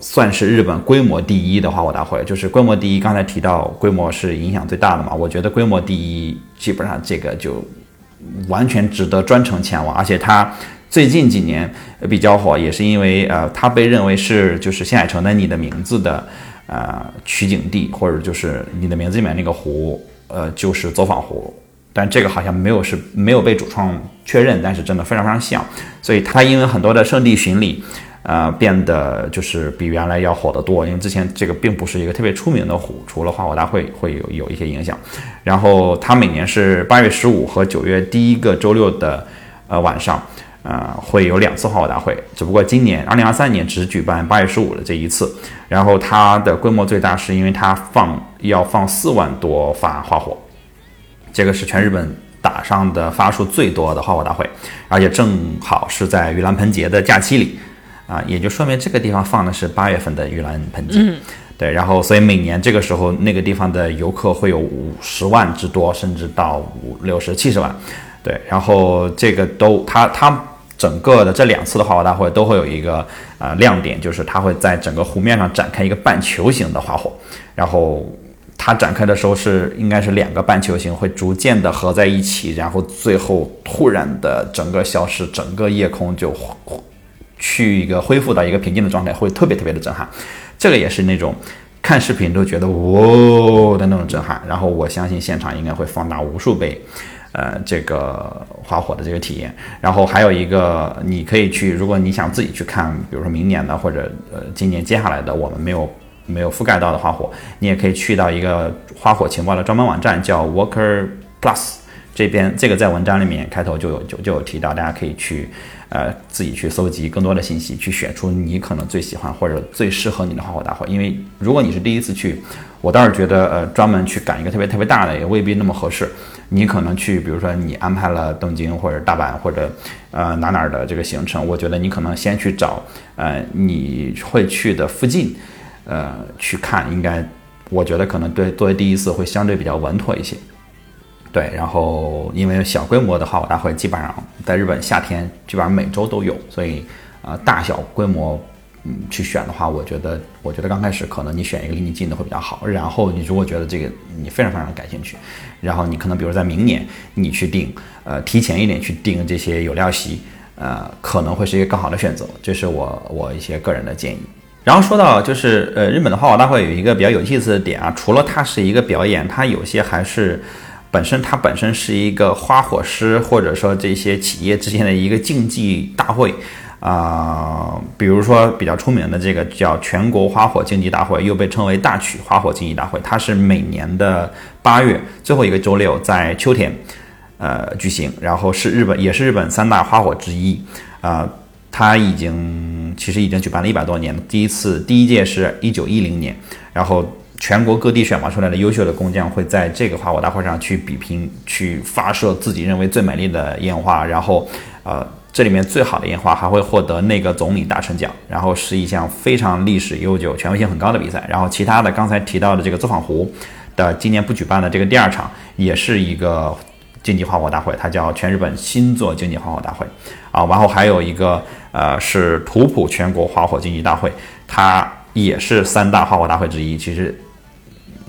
算是日本规模第一的花火大会，就是规模第一。刚才提到规模是影响最大的嘛，我觉得规模第一，基本上这个就完全值得专程前往，而且它。最近几年比较火，也是因为呃，它被认为是就是新海诚的《你的名字》的呃取景地，或者就是《你的名字》里面那个湖，呃，就是走访湖。但这个好像没有是没有被主创确认，但是真的非常非常像。所以它因为很多的圣地巡礼，呃，变得就是比原来要火得多。因为之前这个并不是一个特别出名的湖，除了花火大会会有有一些影响。然后它每年是八月十五和九月第一个周六的呃晚上。呃，会有两次花火大会，只不过今年二零二三年只举办八月十五的这一次。然后它的规模最大，是因为它放要放四万多发花火，这个是全日本打上的发数最多的花火大会，而且正好是在盂兰盆节的假期里，啊，也就说明这个地方放的是八月份的盂兰盆节。对，然后所以每年这个时候那个地方的游客会有五十万之多，甚至到五六十、七十万。对，然后这个都它它。整个的这两次的花火大会都会有一个呃亮点，就是它会在整个湖面上展开一个半球形的花火，然后它展开的时候是应该是两个半球形会逐渐的合在一起，然后最后突然的整个消失，整个夜空就去一个恢复到一个平静的状态，会特别特别的震撼。这个也是那种看视频都觉得哇的那种震撼，然后我相信现场应该会放大无数倍。呃，这个花火的这个体验，然后还有一个，你可以去，如果你想自己去看，比如说明年的或者呃今年接下来的我们没有没有覆盖到的花火，你也可以去到一个花火情报的专门网站，叫 Walker Plus 这边，这个在文章里面开头就有就就有提到，大家可以去呃自己去搜集更多的信息，去选出你可能最喜欢或者最适合你的花火大会，因为如果你是第一次去，我倒是觉得呃专门去赶一个特别特别大的也未必那么合适。你可能去，比如说你安排了东京或者大阪或者呃哪哪儿的这个行程，我觉得你可能先去找呃你会去的附近，呃去看，应该我觉得可能对作为第一次会相对比较稳妥一些。对，然后因为小规模的花火大会基本上在日本夏天基本上每周都有，所以呃大小规模。去选的话，我觉得，我觉得刚开始可能你选一个离你近的会比较好。然后你如果觉得这个你非常非常感兴趣，然后你可能比如在明年你去定，呃，提前一点去定这些有料席，呃，可能会是一个更好的选择。这是我我一些个人的建议。然后说到就是呃，日本的花火大会有一个比较有意思的点啊，除了它是一个表演，它有些还是本身它本身是一个花火师或者说这些企业之间的一个竞技大会。啊，比如说比较出名的这个叫全国花火竞技大会，又被称为大曲花火竞技大会，它是每年的八月最后一个周六在秋天，呃举行，然后是日本也是日本三大花火之一，啊，它已经其实已经举办了一百多年，第一次第一届是一九一零年，然后全国各地选拔出来的优秀的工匠会在这个花火大会上去比拼，去发射自己认为最美丽的烟花，然后呃。这里面最好的烟花还会获得那个总理大臣奖，然后是一项非常历史悠久、权威性很高的比赛。然后其他的刚才提到的这个作坊湖的今年不举办的这个第二场，也是一个竞技花火大会，它叫全日本新作竞技花火大会啊。然后还有一个呃是图谱全国花火竞技大会，它也是三大花火大会之一。其实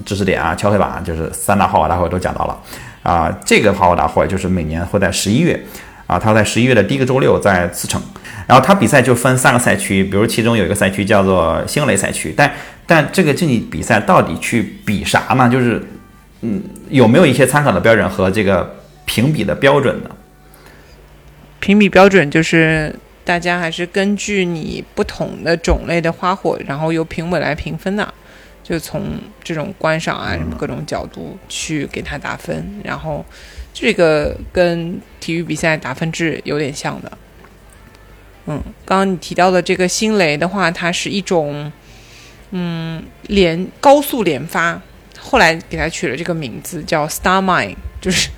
知识点啊，敲黑板就是三大花火大会都讲到了啊。这个花火大会就是每年会在十一月。啊，他在十一月的第一个周六在茨城，然后他比赛就分三个赛区，比如其中有一个赛区叫做星雷赛区，但但这个竞技比赛到底去比啥呢？就是，嗯，有没有一些参考的标准和这个评比的标准呢？评比标准就是大家还是根据你不同的种类的花火，然后由评委来评分的，就从这种观赏啊什么各种角度去给他打分，然后。这个跟体育比赛打分制有点像的，嗯，刚刚你提到的这个星雷的话，它是一种，嗯，连高速连发，后来给它取了这个名字叫 Star Mine，就是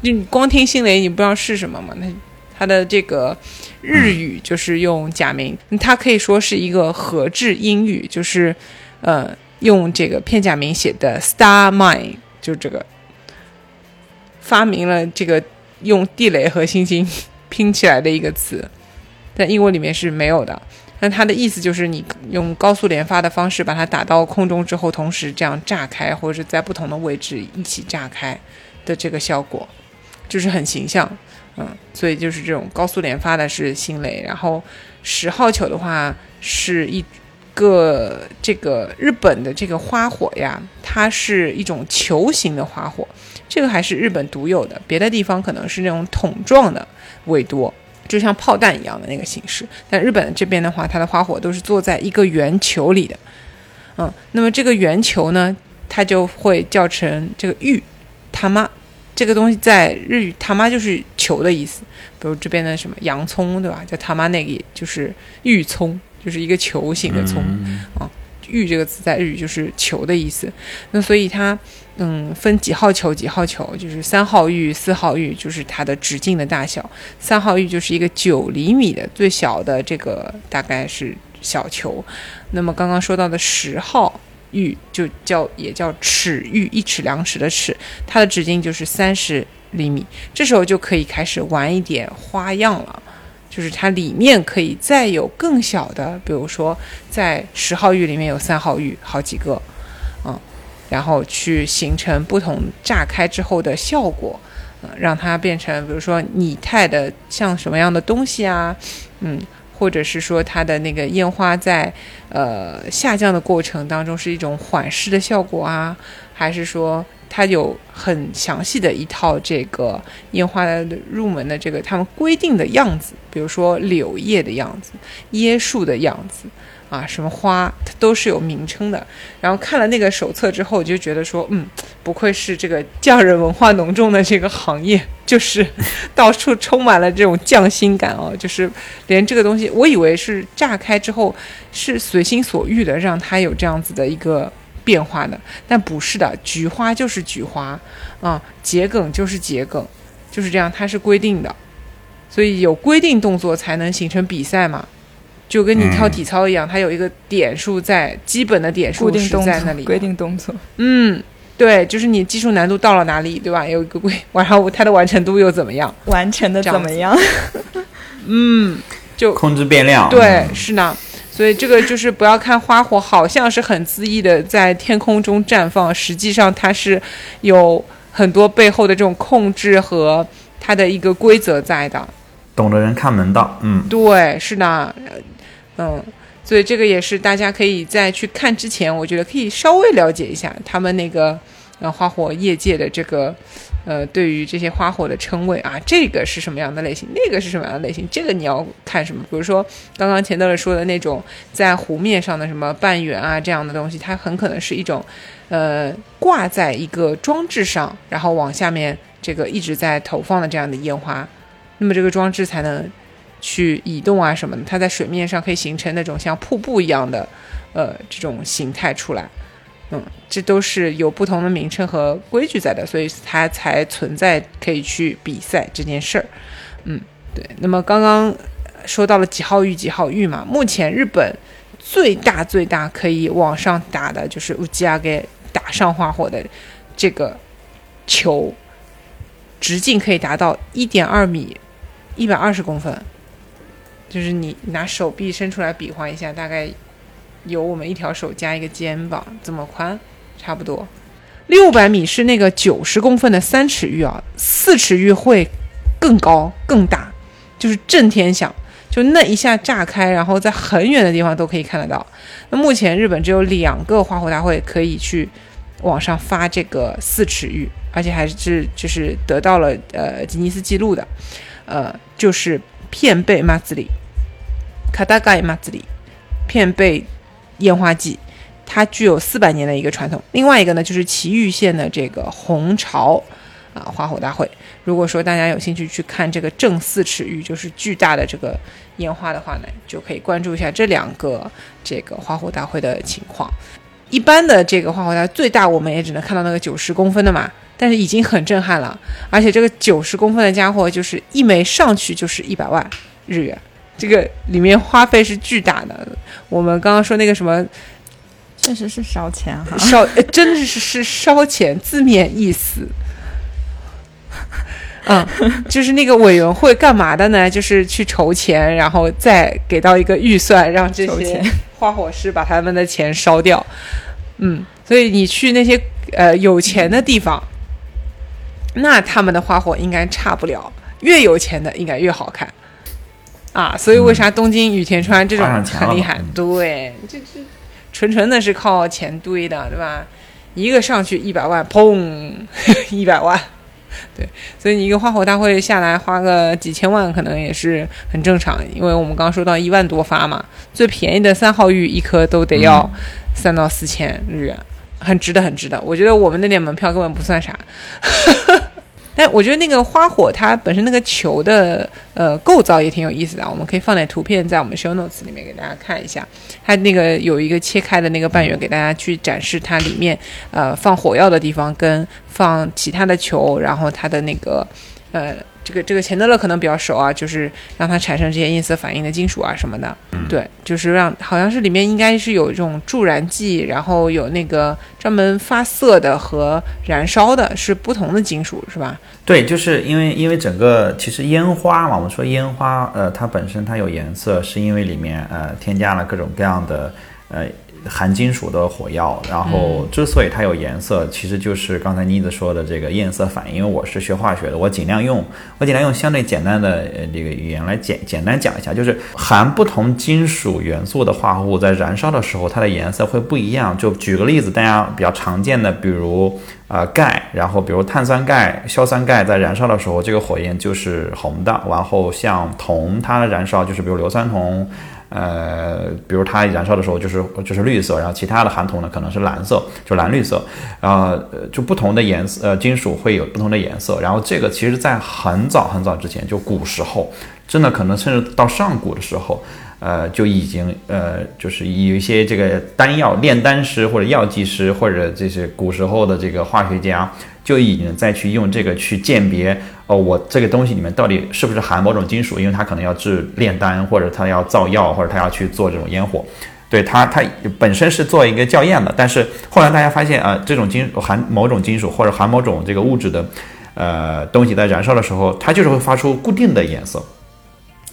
你光听星雷你不知道是什么嘛？它它的这个日语就是用假名，它可以说是一个合制英语，就是呃用这个片假名写的 Star Mine，就这个。发明了这个用地雷和星星拼起来的一个词，在英文里面是没有的。那它的意思就是你用高速连发的方式把它打到空中之后，同时这样炸开，或者是在不同的位置一起炸开的这个效果，就是很形象。嗯，所以就是这种高速连发的是星雷，然后十号球的话是一个这个日本的这个花火呀，它是一种球形的花火。这个还是日本独有的，别的地方可能是那种桶状的为多，就像炮弹一样的那个形式。但日本这边的话，它的花火都是坐在一个圆球里的，嗯，那么这个圆球呢，它就会叫成这个玉，他妈，这个东西在日语他妈就是球的意思。比如这边的什么洋葱，对吧？叫他妈那个就是玉葱，就是一个球形的葱啊。玉这个词在日语就是球的意思，那所以它。嗯，分几号球？几号球就是三号玉、四号玉，就是它的直径的大小。三号玉就是一个九厘米的最小的这个，大概是小球。那么刚刚说到的十号玉就叫也叫尺玉，一尺两尺的尺，它的直径就是三十厘米。这时候就可以开始玩一点花样了。就是它里面可以再有更小的，比如说在十号玉里面有三号玉，好几个，然后去形成不同炸开之后的效果，嗯，让它变成比如说拟态的像什么样的东西啊，嗯，或者是说它的那个烟花在呃下降的过程当中是一种缓释的效果啊，还是说？它有很详细的一套这个烟花的入门的这个他们规定的样子，比如说柳叶的样子、椰树的样子啊，什么花它都是有名称的。然后看了那个手册之后，我就觉得说，嗯，不愧是这个匠人文化浓重的这个行业，就是 到处充满了这种匠心感哦，就是连这个东西，我以为是炸开之后是随心所欲的，让它有这样子的一个。变化的，但不是的，菊花就是菊花，啊，桔梗就是桔梗，就是这样，它是规定的，所以有规定动作才能形成比赛嘛，就跟你跳体操一样，它有一个点数在，基本的点数是在那里，规定动作，嗯，对，就是你技术难度到了哪里，对吧？有一个规，然后它的完成度又怎么样？完成的怎么样？嗯，就控制变量，对，是呢。所以这个就是不要看花火，好像是很恣意的在天空中绽放，实际上它是有很多背后的这种控制和它的一个规则在的。懂的人看门道，嗯，对，是的，嗯，所以这个也是大家可以在去看之前，我觉得可以稍微了解一下他们那个呃花火业界的这个。呃，对于这些花火的称谓啊，这个是什么样的类型？那个是什么样的类型？这个你要看什么？比如说刚刚钱德勒说的那种在湖面上的什么半圆啊这样的东西，它很可能是一种，呃，挂在一个装置上，然后往下面这个一直在投放的这样的烟花，那么这个装置才能去移动啊什么的，它在水面上可以形成那种像瀑布一样的，呃，这种形态出来。嗯，这都是有不同的名称和规矩在的，所以它才存在可以去比赛这件事儿。嗯，对。那么刚刚说到了几号玉几号玉嘛，目前日本最大最大可以往上打的就是乌吉亚给打上花火的这个球，直径可以达到一点二米，一百二十公分，就是你拿手臂伸出来比划一下，大概。有我们一条手加一个肩膀这么宽，差不多。六百米是那个九十公分的三尺玉啊，四尺玉会更高更大，就是震天响，就那一下炸开，然后在很远的地方都可以看得到。那目前日本只有两个花火大会可以去网上发这个四尺玉，而且还是就是得到了呃吉尼斯纪录的，呃，就是片贝马子里，卡达盖马子里，片贝。烟花季，它具有四百年的一个传统。另外一个呢，就是岐玉县的这个红潮啊花火大会。如果说大家有兴趣去看这个正四尺玉，就是巨大的这个烟花的话呢，就可以关注一下这两个这个花火大会的情况。一般的这个花火大会最大，我们也只能看到那个九十公分的嘛，但是已经很震撼了。而且这个九十公分的家伙，就是一枚上去就是一百万日元。这个里面花费是巨大的。我们刚刚说那个什么，确实是烧钱哈，烧真的是是烧钱，字面意思。嗯，就是那个委员会干嘛的呢？就是去筹钱，然后再给到一个预算，让这些花火师把他们的钱烧掉。嗯，所以你去那些呃有钱的地方，那他们的花火应该差不了。越有钱的应该越好看。啊，所以为啥东京羽田川这种很厉害？对，这这纯纯的是靠钱堆的，对吧？一个上去一百万，砰，一百万，对，所以你一个花火大会下来花个几千万，可能也是很正常。因为我们刚刚说到一万多发嘛，最便宜的三号玉一颗都得要三到四千日元，很值得，很值得。我觉得我们那点门票根本不算啥。但我觉得那个花火它本身那个球的呃构造也挺有意思的，我们可以放点图片在我们 show notes 里面给大家看一下。它那个有一个切开的那个半圆，给大家去展示它里面呃放火药的地方跟放其他的球，然后它的那个呃这个这个钱德勒可能比较熟啊，就是让它产生这些焰色反应的金属啊什么的。对，就是让好像是里面应该是有这种助燃剂，然后有那个专门发色的和燃烧的，是不同的金属是吧？对，就是因为因为整个其实烟花嘛，我们说烟花，呃，它本身它有颜色，是因为里面呃添加了各种各样的呃含金属的火药，然后之所以它有颜色，其实就是刚才妮子说的这个焰色反应。因为我是学化学的，我尽量用我尽量用相对简单的呃这个语言来简简单讲一下，就是含不同金属元素的化合物在燃烧的时候，它的颜色会不一样。就举个例子，大家比较常见的，比如呃钙，然后比如碳酸钙、硝酸钙在燃烧的时候，这个火焰就是红的。然后像铜，它燃烧就是比如硫酸铜。呃，比如它燃烧的时候就是就是绿色，然后其他的含铜呢可能是蓝色，就蓝绿色，然后呃就不同的颜色呃金属会有不同的颜色，然后这个其实在很早很早之前，就古时候，真的可能甚至到上古的时候，呃就已经呃就是有一些这个丹药炼丹师或者药剂师或者这些古时候的这个化学家。就已经再去用这个去鉴别哦，我这个东西里面到底是不是含某种金属？因为它可能要制炼丹，或者它要造药，或者它要去做这种烟火。对它，它本身是做一个校验的，但是后来大家发现啊，这种金含某种金属或者含某种这个物质的呃东西在燃烧的时候，它就是会发出固定的颜色。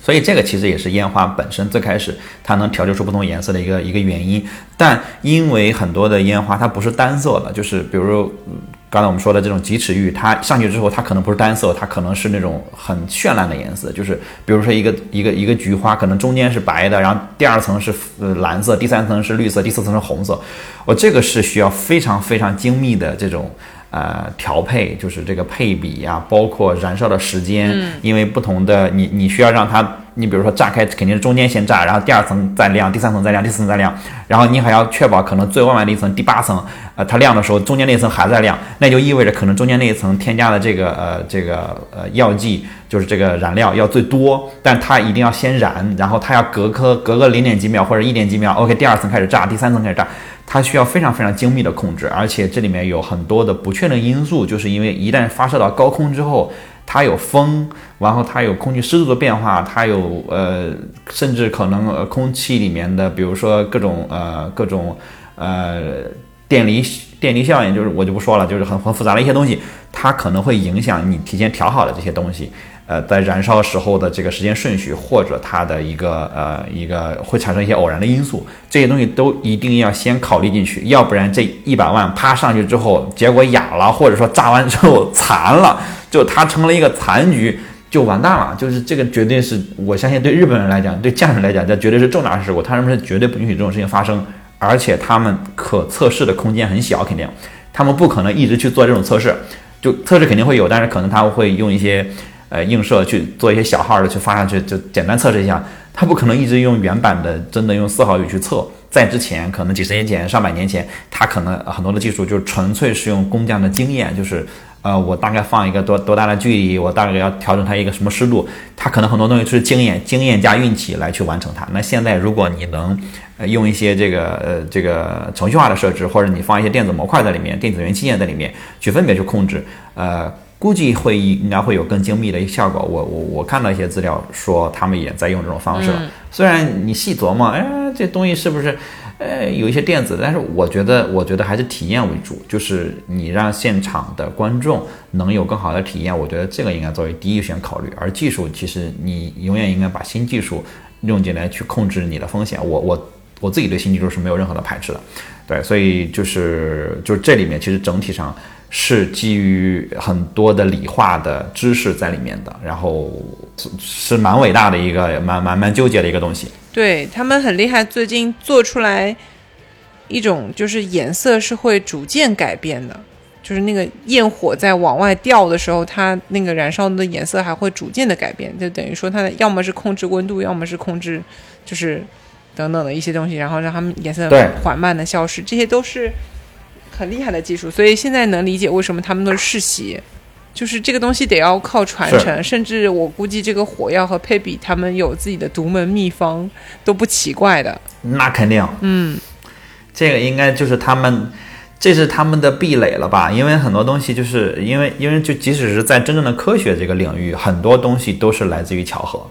所以这个其实也是烟花本身最开始它能调节出不同颜色的一个一个原因。但因为很多的烟花它不是单色的，就是比如。刚才我们说的这种几尺玉，它上去之后，它可能不是单色，它可能是那种很绚烂的颜色。就是比如说一个一个一个菊花，可能中间是白的，然后第二层是蓝色，第三层是绿色，第四层是红色。我这个是需要非常非常精密的这种呃调配，就是这个配比呀，包括燃烧的时间，因为不同的你你需要让它。你比如说炸开肯定是中间先炸，然后第二层再亮，第三层再亮，第四层再亮，然后你还要确保可能最外面的一层第八层，呃，它亮的时候中间那一层还在亮，那就意味着可能中间那一层添加的这个呃这个呃药剂就是这个燃料要最多，但它一定要先燃，然后它要隔颗隔个零点几秒或者一点几秒，OK，第二层开始炸，第三层开始炸，它需要非常非常精密的控制，而且这里面有很多的不确定因素，就是因为一旦发射到高空之后。它有风，然后它有空气湿度的变化，它有呃，甚至可能呃空气里面的，比如说各种呃各种呃电离电离效应，就是我就不说了，就是很很复杂的一些东西，它可能会影响你提前调好的这些东西。呃，在燃烧时候的这个时间顺序，或者它的一个呃一个会产生一些偶然的因素，这些东西都一定要先考虑进去，要不然这一百万啪上去之后，结果哑了，或者说炸完之后 残了，就它成了一个残局，就完蛋了。就是这个绝对是我相信对日本人来讲，对匠人来讲，这绝对是重大事故，他们是绝对不允许这种事情发生，而且他们可测试的空间很小，肯定他们不可能一直去做这种测试，就测试肯定会有，但是可能他会用一些。呃，映射去做一些小号的去发上去，就简单测试一下。他不可能一直用原版的，真的用四号语去测。在之前，可能几十年前、上百年前，他可能很多的技术就纯粹是用工匠的经验，就是呃，我大概放一个多多大的距离，我大概要调整它一个什么湿度，它可能很多东西是经验、经验加运气来去完成它。那现在，如果你能呃用一些这个呃这个程序化的设置，或者你放一些电子模块在里面、电子元器件在里面，去分别去控制，呃。估计会应该会有更精密的一个效果。我我我看到一些资料说他们也在用这种方式了。虽然你细琢磨，哎，这东西是不是，呃，有一些电子，但是我觉得，我觉得还是体验为主，就是你让现场的观众能有更好的体验，我觉得这个应该作为第一选考虑。而技术，其实你永远应该把新技术用进来去控制你的风险。我我我自己对新技术是没有任何的排斥的，对，所以就是就是这里面其实整体上。是基于很多的理化的知识在里面的，然后是蛮伟大的一个，蛮蛮蛮纠结的一个东西。对他们很厉害，最近做出来一种就是颜色是会逐渐改变的，就是那个焰火在往外掉的时候，它那个燃烧的颜色还会逐渐的改变，就等于说它要么是控制温度，要么是控制就是等等的一些东西，然后让它们颜色缓慢的消失，这些都是。很厉害的技术，所以现在能理解为什么他们都是世袭，就是这个东西得要靠传承，甚至我估计这个火药和配比他们有自己的独门秘方，都不奇怪的。那肯定，嗯，这个应该就是他们。这是他们的壁垒了吧？因为很多东西就是因为因为就即使是在真正的科学这个领域，很多东西都是来自于巧合，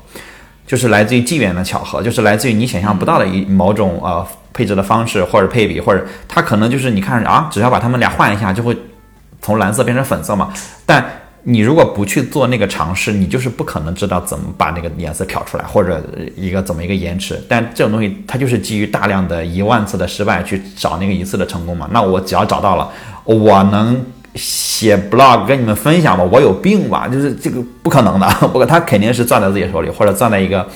就是来自于机缘的巧合，就是来自于你想象不到的一某种呃配置的方式或者配比，或者它可能就是你看啊，只要把它们俩换一下，就会从蓝色变成粉色嘛。但你如果不去做那个尝试，你就是不可能知道怎么把那个颜色调出来，或者一个怎么一个延迟。但这种东西它就是基于大量的一万次的失败去找那个一次的成功嘛。那我只要找到了，我能写 blog 跟你们分享吗？我有病吧？就是这个不可能的，不过他肯定是攥在自己手里，或者攥在一个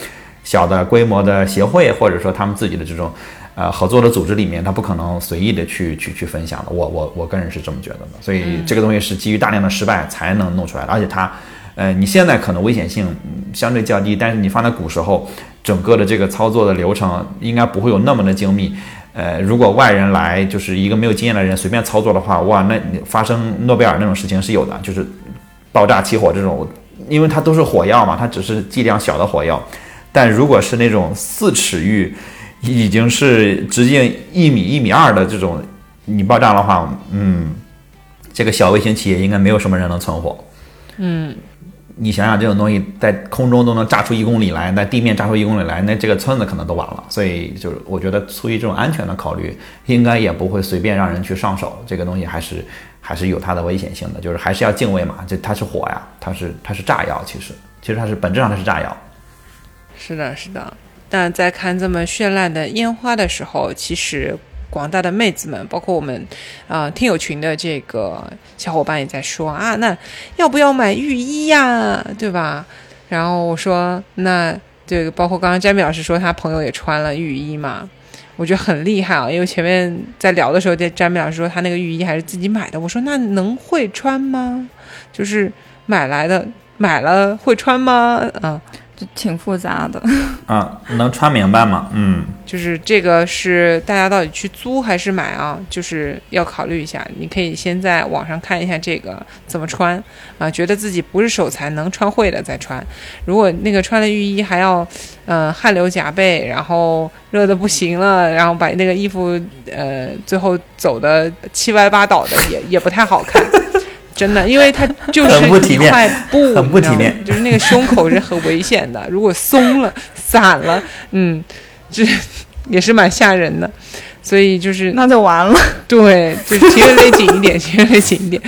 小的规模的协会，或者说他们自己的这种。呃，合作的组织里面，他不可能随意的去去去分享的。我我我个人是这么觉得的。所以这个东西是基于大量的失败才能弄出来的。而且它，呃，你现在可能危险性相对较低，但是你放在古时候，整个的这个操作的流程应该不会有那么的精密。呃，如果外人来，就是一个没有经验的人随便操作的话，哇，那发生诺贝尔那种事情是有的，就是爆炸起火这种，因为它都是火药嘛，它只是剂量小的火药。但如果是那种四尺玉。已经是直径一米一米二的这种，你爆炸的话，嗯，这个小微型企业应该没有什么人能存活。嗯，你想想，这种东西在空中都能炸出一公里来，在地面炸出一公里来，那这个村子可能都完了。所以，就是我觉得出于这种安全的考虑，应该也不会随便让人去上手。这个东西还是 还是有它的危险性的，就是还是要敬畏嘛。这它是火呀，它是它是炸药，其实其实它是本质上它是炸药。是的，是的。但在看这么绚烂的烟花的时候，其实广大的妹子们，包括我们啊听友群的这个小伙伴也在说啊，那要不要买浴衣呀？对吧？然后我说，那这个包括刚刚詹米老师说他朋友也穿了浴衣嘛，我觉得很厉害啊。因为前面在聊的时候，詹米老师说他那个浴衣还是自己买的，我说那能会穿吗？就是买来的，买了会穿吗？啊。挺复杂的啊，能穿明白吗？嗯，就是这个是大家到底去租还是买啊？就是要考虑一下。你可以先在网上看一下这个怎么穿啊，觉得自己不是手残能穿会的再穿。如果那个穿的浴衣还要呃汗流浃背，然后热的不行了，然后把那个衣服呃最后走的七歪八倒的，也也不太好看。真的，因为它就是一块布，很不体面，就是那个胸口是很危险的。如果松了、散了，嗯，这也是蛮吓人的。所以就是那就完了。对，就是其实勒紧一点，其实勒紧一点。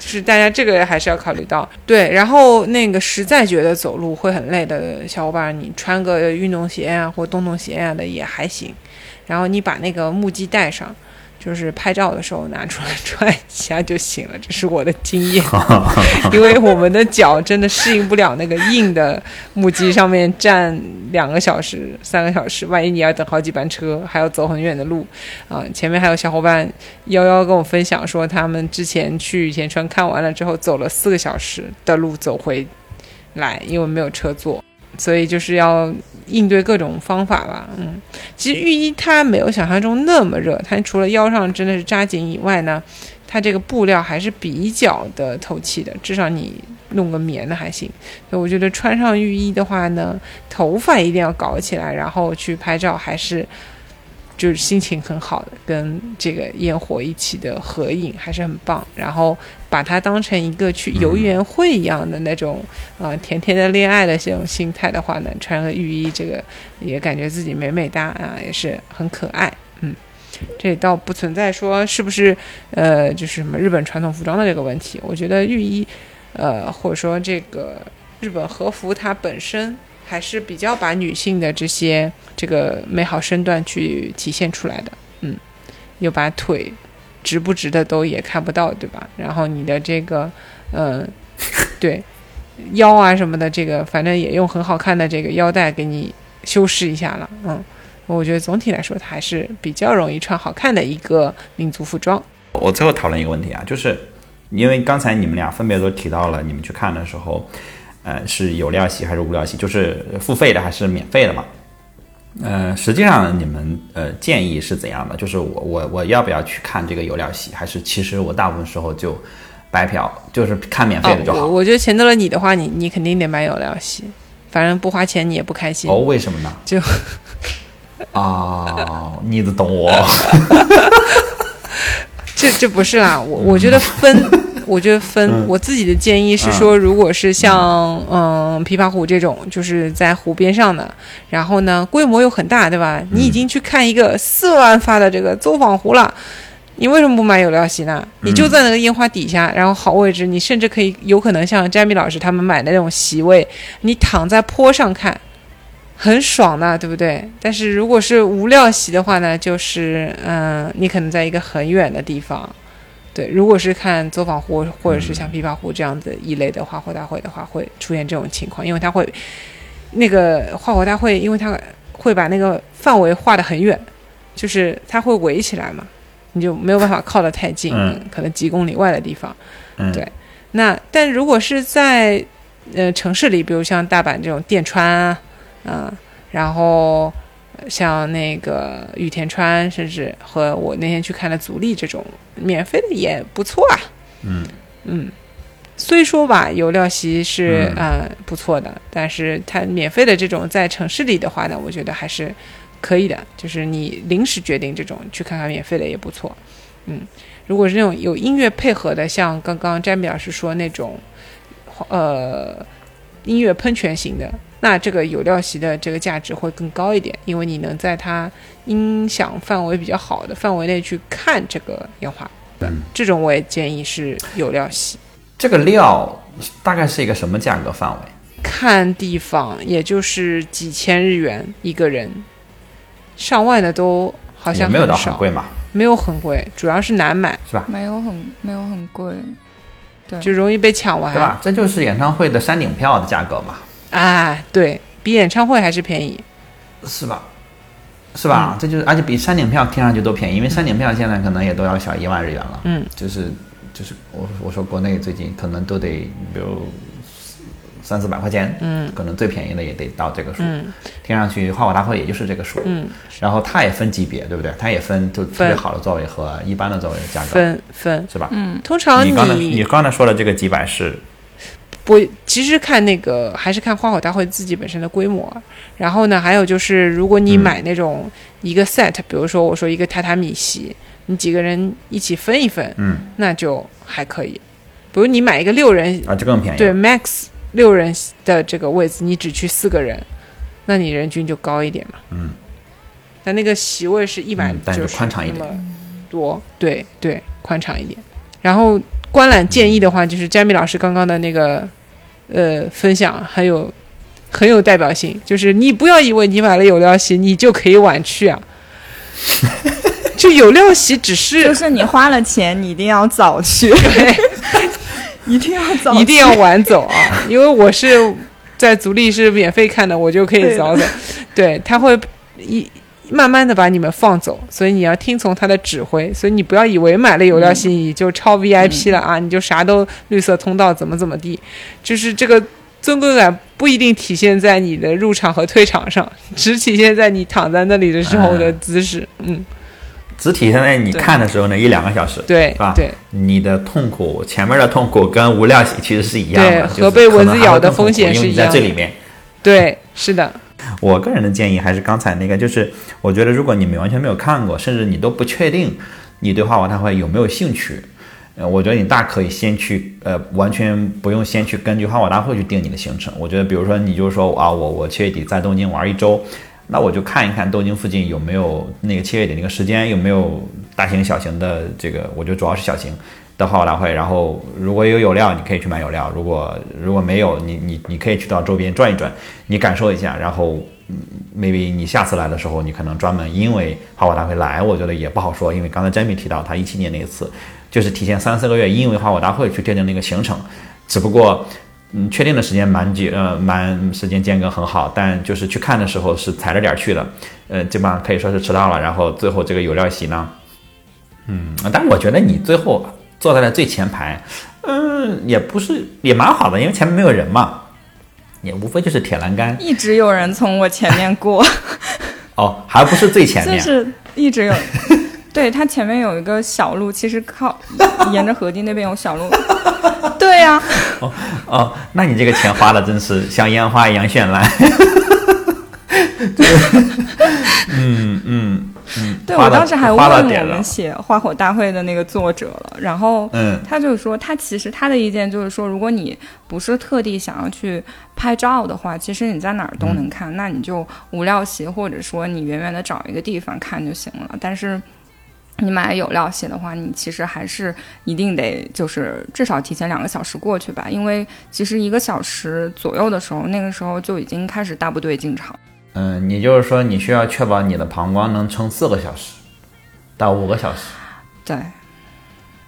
就是大家这个还是要考虑到。对，然后那个实在觉得走路会很累的小伙伴，你穿个运动鞋啊，或洞洞鞋啊的也还行。然后你把那个木屐带上。就是拍照的时候拿出来穿一下就行了，这是我的经验。因为我们的脚真的适应不了那个硬的木屐上面站两个小时、三个小时，万一你要等好几班车，还要走很远的路啊！前面还有小伙伴幺幺跟我分享说，他们之前去田川看完了之后，走了四个小时的路走回来，因为没有车坐。所以就是要应对各种方法吧，嗯，其实浴衣它没有想象中那么热，它除了腰上真的是扎紧以外呢，它这个布料还是比较的透气的，至少你弄个棉的还行。所以我觉得穿上浴衣的话呢，头发一定要搞起来，然后去拍照还是。就是心情很好的，跟这个烟火一起的合影还是很棒。然后把它当成一个去游园会一样的那种，啊，甜甜的恋爱的这种心态的话呢，穿个浴衣，这个也感觉自己美美哒啊，也是很可爱。嗯，这倒不存在说是不是呃，就是什么日本传统服装的这个问题。我觉得浴衣，呃，或者说这个日本和服它本身。还是比较把女性的这些这个美好身段去体现出来的，嗯，又把腿直不直的都也看不到，对吧？然后你的这个，嗯，对，腰啊什么的，这个反正也用很好看的这个腰带给你修饰一下了，嗯，我觉得总体来说它还是比较容易穿好看的一个民族服装。我最后讨论一个问题啊，就是因为刚才你们俩分别都提到了，你们去看的时候。呃，是有料席还是无料席？就是付费的还是免费的嘛？呃，实际上你们呃建议是怎样的？就是我我我要不要去看这个有料席？还是其实我大部分时候就白嫖，就是看免费的就好。我我觉得钱得了你的话，你你肯定得买有料席，反正不花钱你也不开心。哦，为什么呢？就啊，你得懂我。这这不是啦，我我觉得分，我觉得分，我自己的建议是说，如果是像嗯琵琶湖这种，就是在湖边上的，然后呢规模又很大，对吧？你已经去看一个四万发的这个走访湖了。你为什么不买有料席呢？你就在那个烟花底下，然后好位置，你甚至可以有可能像詹米老师他们买的那种席位，你躺在坡上看，很爽的，对不对？但是如果是无料席的话呢，就是嗯，你可能在一个很远的地方。对，如果是看走访湖或者是像琵琶湖这样子一类的花火大会的话，会出现这种情况，因为它会那个花火大会，因为它会把那个范围画得很远，就是它会围起来嘛。你就没有办法靠得太近，可能几公里外的地方。对，那但如果是在呃城市里，比如像大阪这种电川啊，嗯，然后像那个羽田川，甚至和我那天去看的足利这种免费的也不错啊。嗯嗯，虽说吧，有料席是呃不错的，但是它免费的这种在城市里的话呢，我觉得还是。可以的，就是你临时决定这种去看看免费的也不错，嗯，如果是那种有音乐配合的，像刚刚詹米老师说那种，呃，音乐喷泉型的，那这个有料席的这个价值会更高一点，因为你能在它音响范围比较好的范围内去看这个烟花，嗯，这种我也建议是有料席。这个料大概是一个什么价格范围？看地方，也就是几千日元一个人。上万的都好像没有到很贵嘛，没有很贵，主要是难买，是吧？没有很没有很贵，对，就容易被抢完，对吧？这就是演唱会的山顶票的价格嘛。啊，对比演唱会还是便宜，是吧？是吧？这就是，而且比山顶票听上去都便宜，因为山顶票现在可能也都要小一万日元了。嗯，就是就是我我说国内最近可能都得比如。三四百块钱，嗯，可能最便宜的也得到这个数，嗯，听上去花火大会也就是这个数，嗯，然后它也分级别，对不对？它也分就特别好的座位和一般的座位的价格，分分是吧？嗯，通常你刚才你刚才说的这个几百是，不，其实看那个还是看花火大会自己本身的规模，然后呢，还有就是如果你买那种一个 set，比如说我说一个榻榻米席，你几个人一起分一分，嗯，那就还可以，比如你买一个六人啊，就更便宜，对，max。六人的这个位置，你只去四个人，那你人均就高一点嘛。嗯。但那个席位是一百，就是宽敞一点。多，对对，宽敞一点。然后观览建议的话，就是詹米老师刚刚的那个呃分享，很有很有代表性。就是你不要以为你买了有料席，你就可以晚去啊。就有料席只是，就是你花了钱，你一定要早去。对。一定要早，一定要晚走啊！因为我是在足力是免费看的，我就可以早走。对他会一慢慢的把你们放走，所以你要听从他的指挥。所以你不要以为买了有料席你就超 VIP 了啊！你就啥都绿色通道怎么怎么地，就是这个尊贵感不一定体现在你的入场和退场上，只体现在你躺在那里的时候的姿势。嗯。只体现在你看的时候呢，一两个小时，对，是吧？对，你的痛苦，前面的痛苦跟无料其实是一样的，和被蚊子咬的风险是一样的。在这里面，对，是的。我个人的建议还是刚才那个，就是我觉得如果你们完全没有看过，甚至你都不确定你对花火大会有没有兴趣，呃，我觉得你大可以先去，呃，完全不用先去根据花火大会去定你的行程。我觉得，比如说你就是说啊，我我七月底在东京玩一周。那我就看一看东京附近有没有那个七月底那个时间有没有大型小型的这个，我觉得主要是小型的花火大会。然后如果有有料，你可以去买有料；如果如果没有，你你你可以去到周边转一转，你感受一下。然后，maybe 你下次来的时候，你可能专门因为花火大会来，我觉得也不好说。因为刚才 Jamie 提到他一七年那一次，就是提前三四个月，因为花火大会去确定那个行程，只不过。嗯，确定的时间蛮久，呃，蛮时间间隔很好，但就是去看的时候是踩着点去的，呃，基本上可以说是迟到了。然后最后这个有料席呢，嗯，但我觉得你最后坐在了最前排，嗯，也不是也蛮好的，因为前面没有人嘛，也无非就是铁栏杆，一直有人从我前面过。哦，还不是最前面，就是一直有。对，它前面有一个小路，其实靠沿着河堤那边有小路。对呀。哦哦，那你这个钱花的真是像烟花一样绚烂。嗯嗯嗯，对我当时还问我们。写花火大会的那个作者了，然后嗯他就说，他其实他的意见就是说，如果你不是特地想要去拍照的话，其实你在哪儿都嗯能看，那你就无料席或者说你远远的找一个地方看就行了。但是你买有料席的话，你其实还是一定得就是至少提前两个小时过去吧，因为其实一个小时左右的时候，那个时候就已经开始大部队进场。嗯，也就是说，你需要确保你的膀胱能撑四个小时到五个小时，对，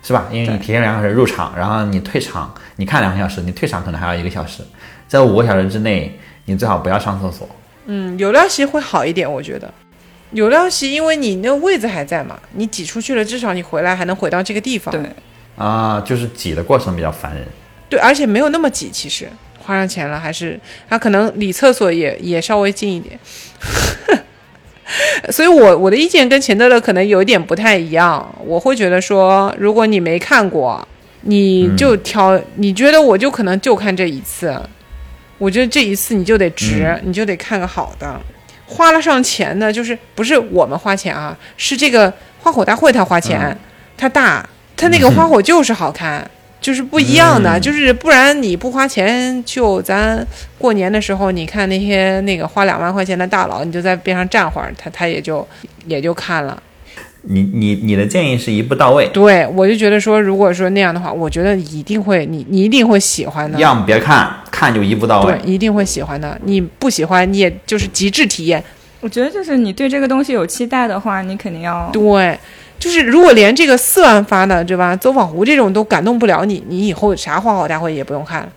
是吧？因为你提前两个小时入场，然后你退场，你看两个小时，你退场可能还要一个小时，在五个小时之内，你最好不要上厕所。嗯，有料席会好一点，我觉得。有料席，因为你那个位子还在嘛，你挤出去了，至少你回来还能回到这个地方。对，啊，就是挤的过程比较烦人。对，而且没有那么挤，其实花上钱了，还是他可能离厕所也也稍微近一点。所以我我的意见跟钱德勒可能有一点不太一样，我会觉得说，如果你没看过，你就挑，你觉得我就可能就看这一次，我觉得这一次你就得值，你就得看个好的，花了上钱的，就是不是我们花钱啊，是这个花火大会他花钱，他大，他那个 花火就是好看。就是不一样的，嗯就是不然你不花钱，就咱过年的时候，你看那些那个花两万块钱的大佬，你就在边上站会儿，他他也就也就看了。你你你的建议是一步到位，对我就觉得说，如果说那样的话，我觉得一定会你你一定会喜欢的，要么别看，看就一步到位对，。一定会喜欢的。你不喜欢，你也就是极致体验。我觉得就是你对这个东西有期待的话，你肯定要对，就是如果连这个四万发的，对吧？走访湖这种都感动不了你，你以后啥花好大会也不用看了。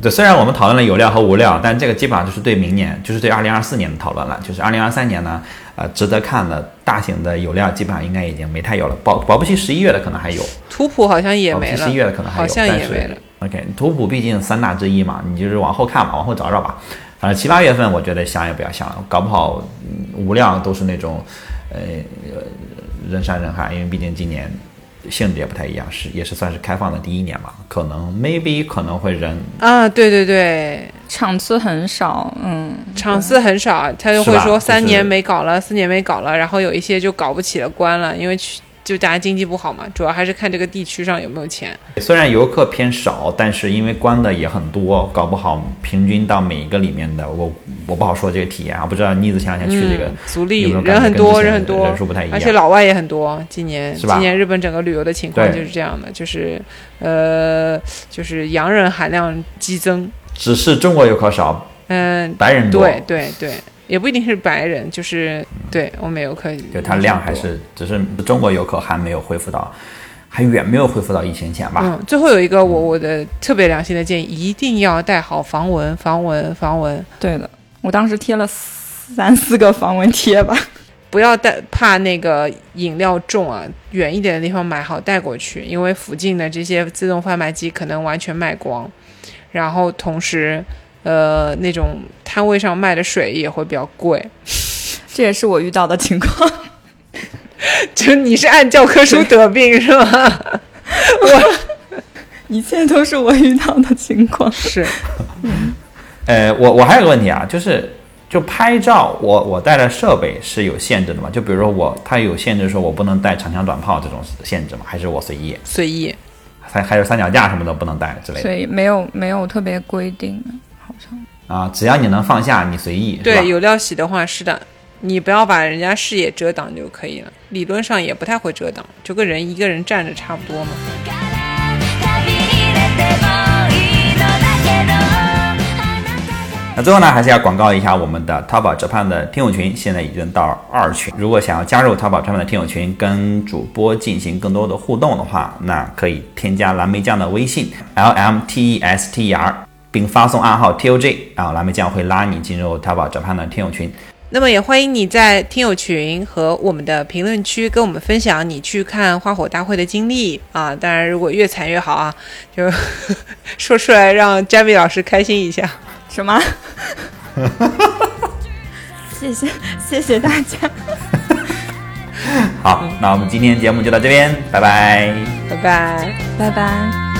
对，虽然我们讨论了有料和无料，但这个基本上就是对明年，就是对二零二四年的讨论了。就是二零二三年呢，呃，值得看的大型的有料基本上应该已经没太有了。保保不齐十一月的可能还有，图谱好像也没了，十一月的可能还有，好像也没了。OK，图谱毕竟三大之一嘛，你就是往后看吧，往后找找吧。反正七八月份，我觉得想也不要想了，搞不好、嗯无料都是那种，呃，呃人山人海，因为毕竟今年性质也不太一样，是也是算是开放的第一年嘛，可能 maybe 可能会人啊，对对对，场次很少，嗯，场次很少，他就会说三年没搞了，四年没搞了，然后有一些就搞不起了，关了，因为去就大家经济不好嘛，主要还是看这个地区上有没有钱。虽然游客偏少，但是因为关的也很多，搞不好平均到每一个里面的，我我不好说这个体验啊，不知道妮子前两天去这个、嗯、足利人很多，人很多，人数不太一样而且老外也很多。今年是吧今年日本整个旅游的情况就是这样的，就是呃，就是洋人含量激增。只是中国游客少，嗯，白人多，对对对，也不一定是白人，就是对欧美游客，就它量还是只是中国游客还没有恢复到，还远没有恢复到疫情前吧。嗯，最后有一个我我的特别良心的建议，一定要带好防蚊，防蚊，防蚊，对的。我当时贴了三四个防蚊贴吧。不要带怕那个饮料重啊，远一点的地方买好带过去，因为附近的这些自动贩卖机可能完全卖光，然后同时，呃，那种摊位上卖的水也会比较贵。这也是我遇到的情况。就你是按教科书得病是吗？我一切都是我遇到的情况。是，呃，我我还有个问题啊，就是就拍照，我我带的设备是有限制的嘛？就比如说我，它有限制说我不能带长枪短炮这种限制吗？还是我随意？随意。还还有三脚架什么的不能带之类的所以没有没有特别规定。啊？只要你能放下，你随意。是吧对，有料洗的话是的，你不要把人家视野遮挡就可以了。理论上也不太会遮挡，就跟人一个人站着差不多嘛。旅に出てもいいのだけどあなたが那最后呢，还是要广告一下我们的淘宝折盼的听友群，现在已经到二群。如果想要加入淘宝折盼的听友群，跟主播进行更多的互动的话，那可以添加蓝莓酱的微信 l m t e s t e r， 并发送暗号 t o j，然后蓝莓酱会拉你进入淘宝折盼的听友群。那么也欢迎你在听友群和我们的评论区跟我们分享你去看花火大会的经历啊！当然，如果越惨越好啊，就说出来让 Jamie 老师开心一下。什么？谢谢谢谢大家。好，那我们今天节目就到这边，拜拜。拜拜。拜拜。